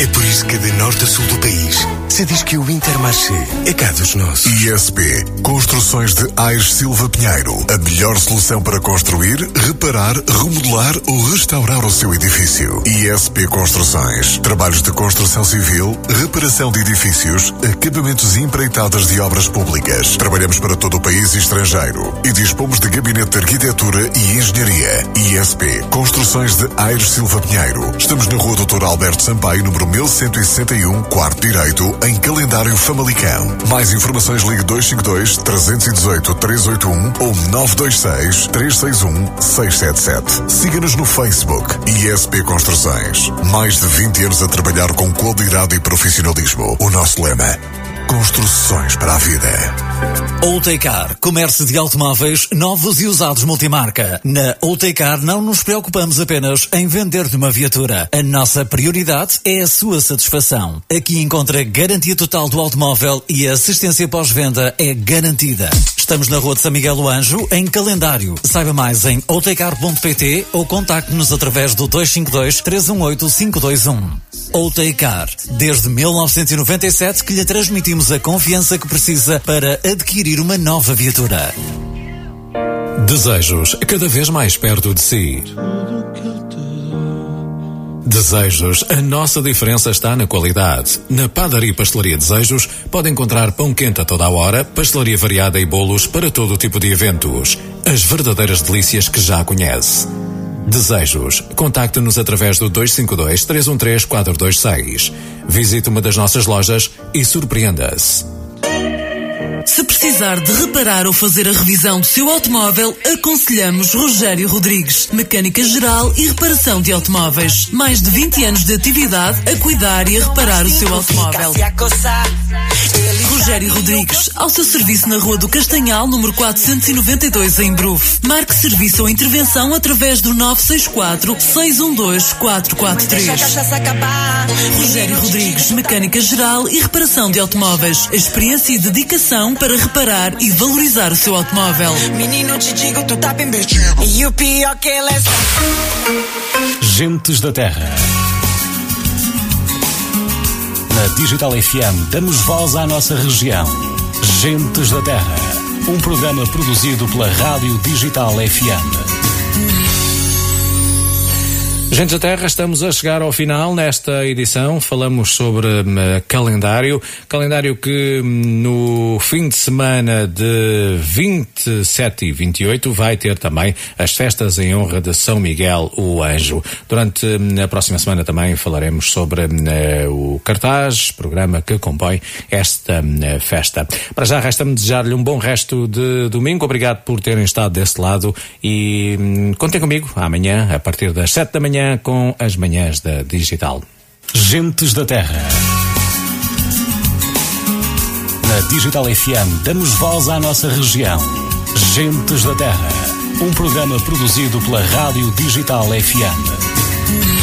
É por isso que de norte a sul do país se diz que o Intermarché é cá dos nossos. ISP Construções de Aires Silva Pinheiro. A melhor solução para construir, reparar, remodelar ou restaurar o seu edifício. ISP Construções. Trabalhos de construção civil, reparação de edifícios, acabamentos e empreitadas de obras públicas. Trabalhamos para todo o país e estrangeiro e dispomos de gabinete de arquitetura e engenharia. ISP Construções de Aires Silva Pinheiro. Estamos na rua Doutor Alberto Sampaio, número 1161, quarto direito, em calendário Famalicão. Mais informações ligue 252 318 381 ou 926 361 677. Siga-nos no Facebook ISP Construções. Mais de 20 anos a trabalhar com qualidade e profissionalismo. O nosso lema Construções para a vida. Outecar, comércio de automóveis novos e usados multimarca. Na Outecar não nos preocupamos apenas em vender-te uma viatura. A nossa prioridade é a sua satisfação. Aqui encontra garantia total do automóvel e a assistência pós-venda é garantida. Estamos na Rua de São Miguel do Anjo, em calendário. Saiba mais em outecar.pt ou contacte-nos através do 252 318 521. Outecar, desde 1997 que lhe transmitimos a confiança que precisa para adquirir uma nova viatura. Desejos cada vez mais perto de si. Desejos, a nossa diferença está na qualidade. Na Padaria e Pastelaria Desejos pode encontrar pão quente a toda a hora, pastelaria variada e bolos para todo tipo de eventos. As verdadeiras delícias que já conhece. Desejos. Contacte-nos através do 252 313 426. Visite uma das nossas lojas e surpreenda-se. Se precisar de reparar ou fazer a revisão do seu automóvel, aconselhamos Rogério Rodrigues, mecânica geral e reparação de automóveis. Mais de 20 anos de atividade a cuidar e a reparar o seu automóvel. Rogério Rodrigues, ao seu serviço na Rua do Castanhal, número 492, em Bruf. Marque serviço ou intervenção através do 964 612 443. Rogério Rodrigues, mecânica geral e reparação de automóveis. Experiência e dedicação para reparar e valorizar o seu automóvel. Menino, te digo, tu tá bem E o pior que ele é... Gentes da Terra. Na Digital FM damos voz à nossa região. Gentes da Terra, um programa produzido pela Rádio Digital FM. Gente da Terra, estamos a chegar ao final nesta edição. Falamos sobre um, calendário. Calendário que um, no fim de semana de 27 e 28 vai ter também as festas em honra de São Miguel o Anjo. Durante um, a próxima semana também falaremos sobre uh, o cartaz, programa que compõe esta uh, festa. Para já resta-me desejar-lhe um bom resto de domingo. Obrigado por terem estado desse lado e hum, contem comigo amanhã, a partir das 7 da manhã com as manhãs da Digital. Gentes da Terra. Na Digital FM damos voz à nossa região. Gentes da Terra. Um programa produzido pela Rádio Digital FM.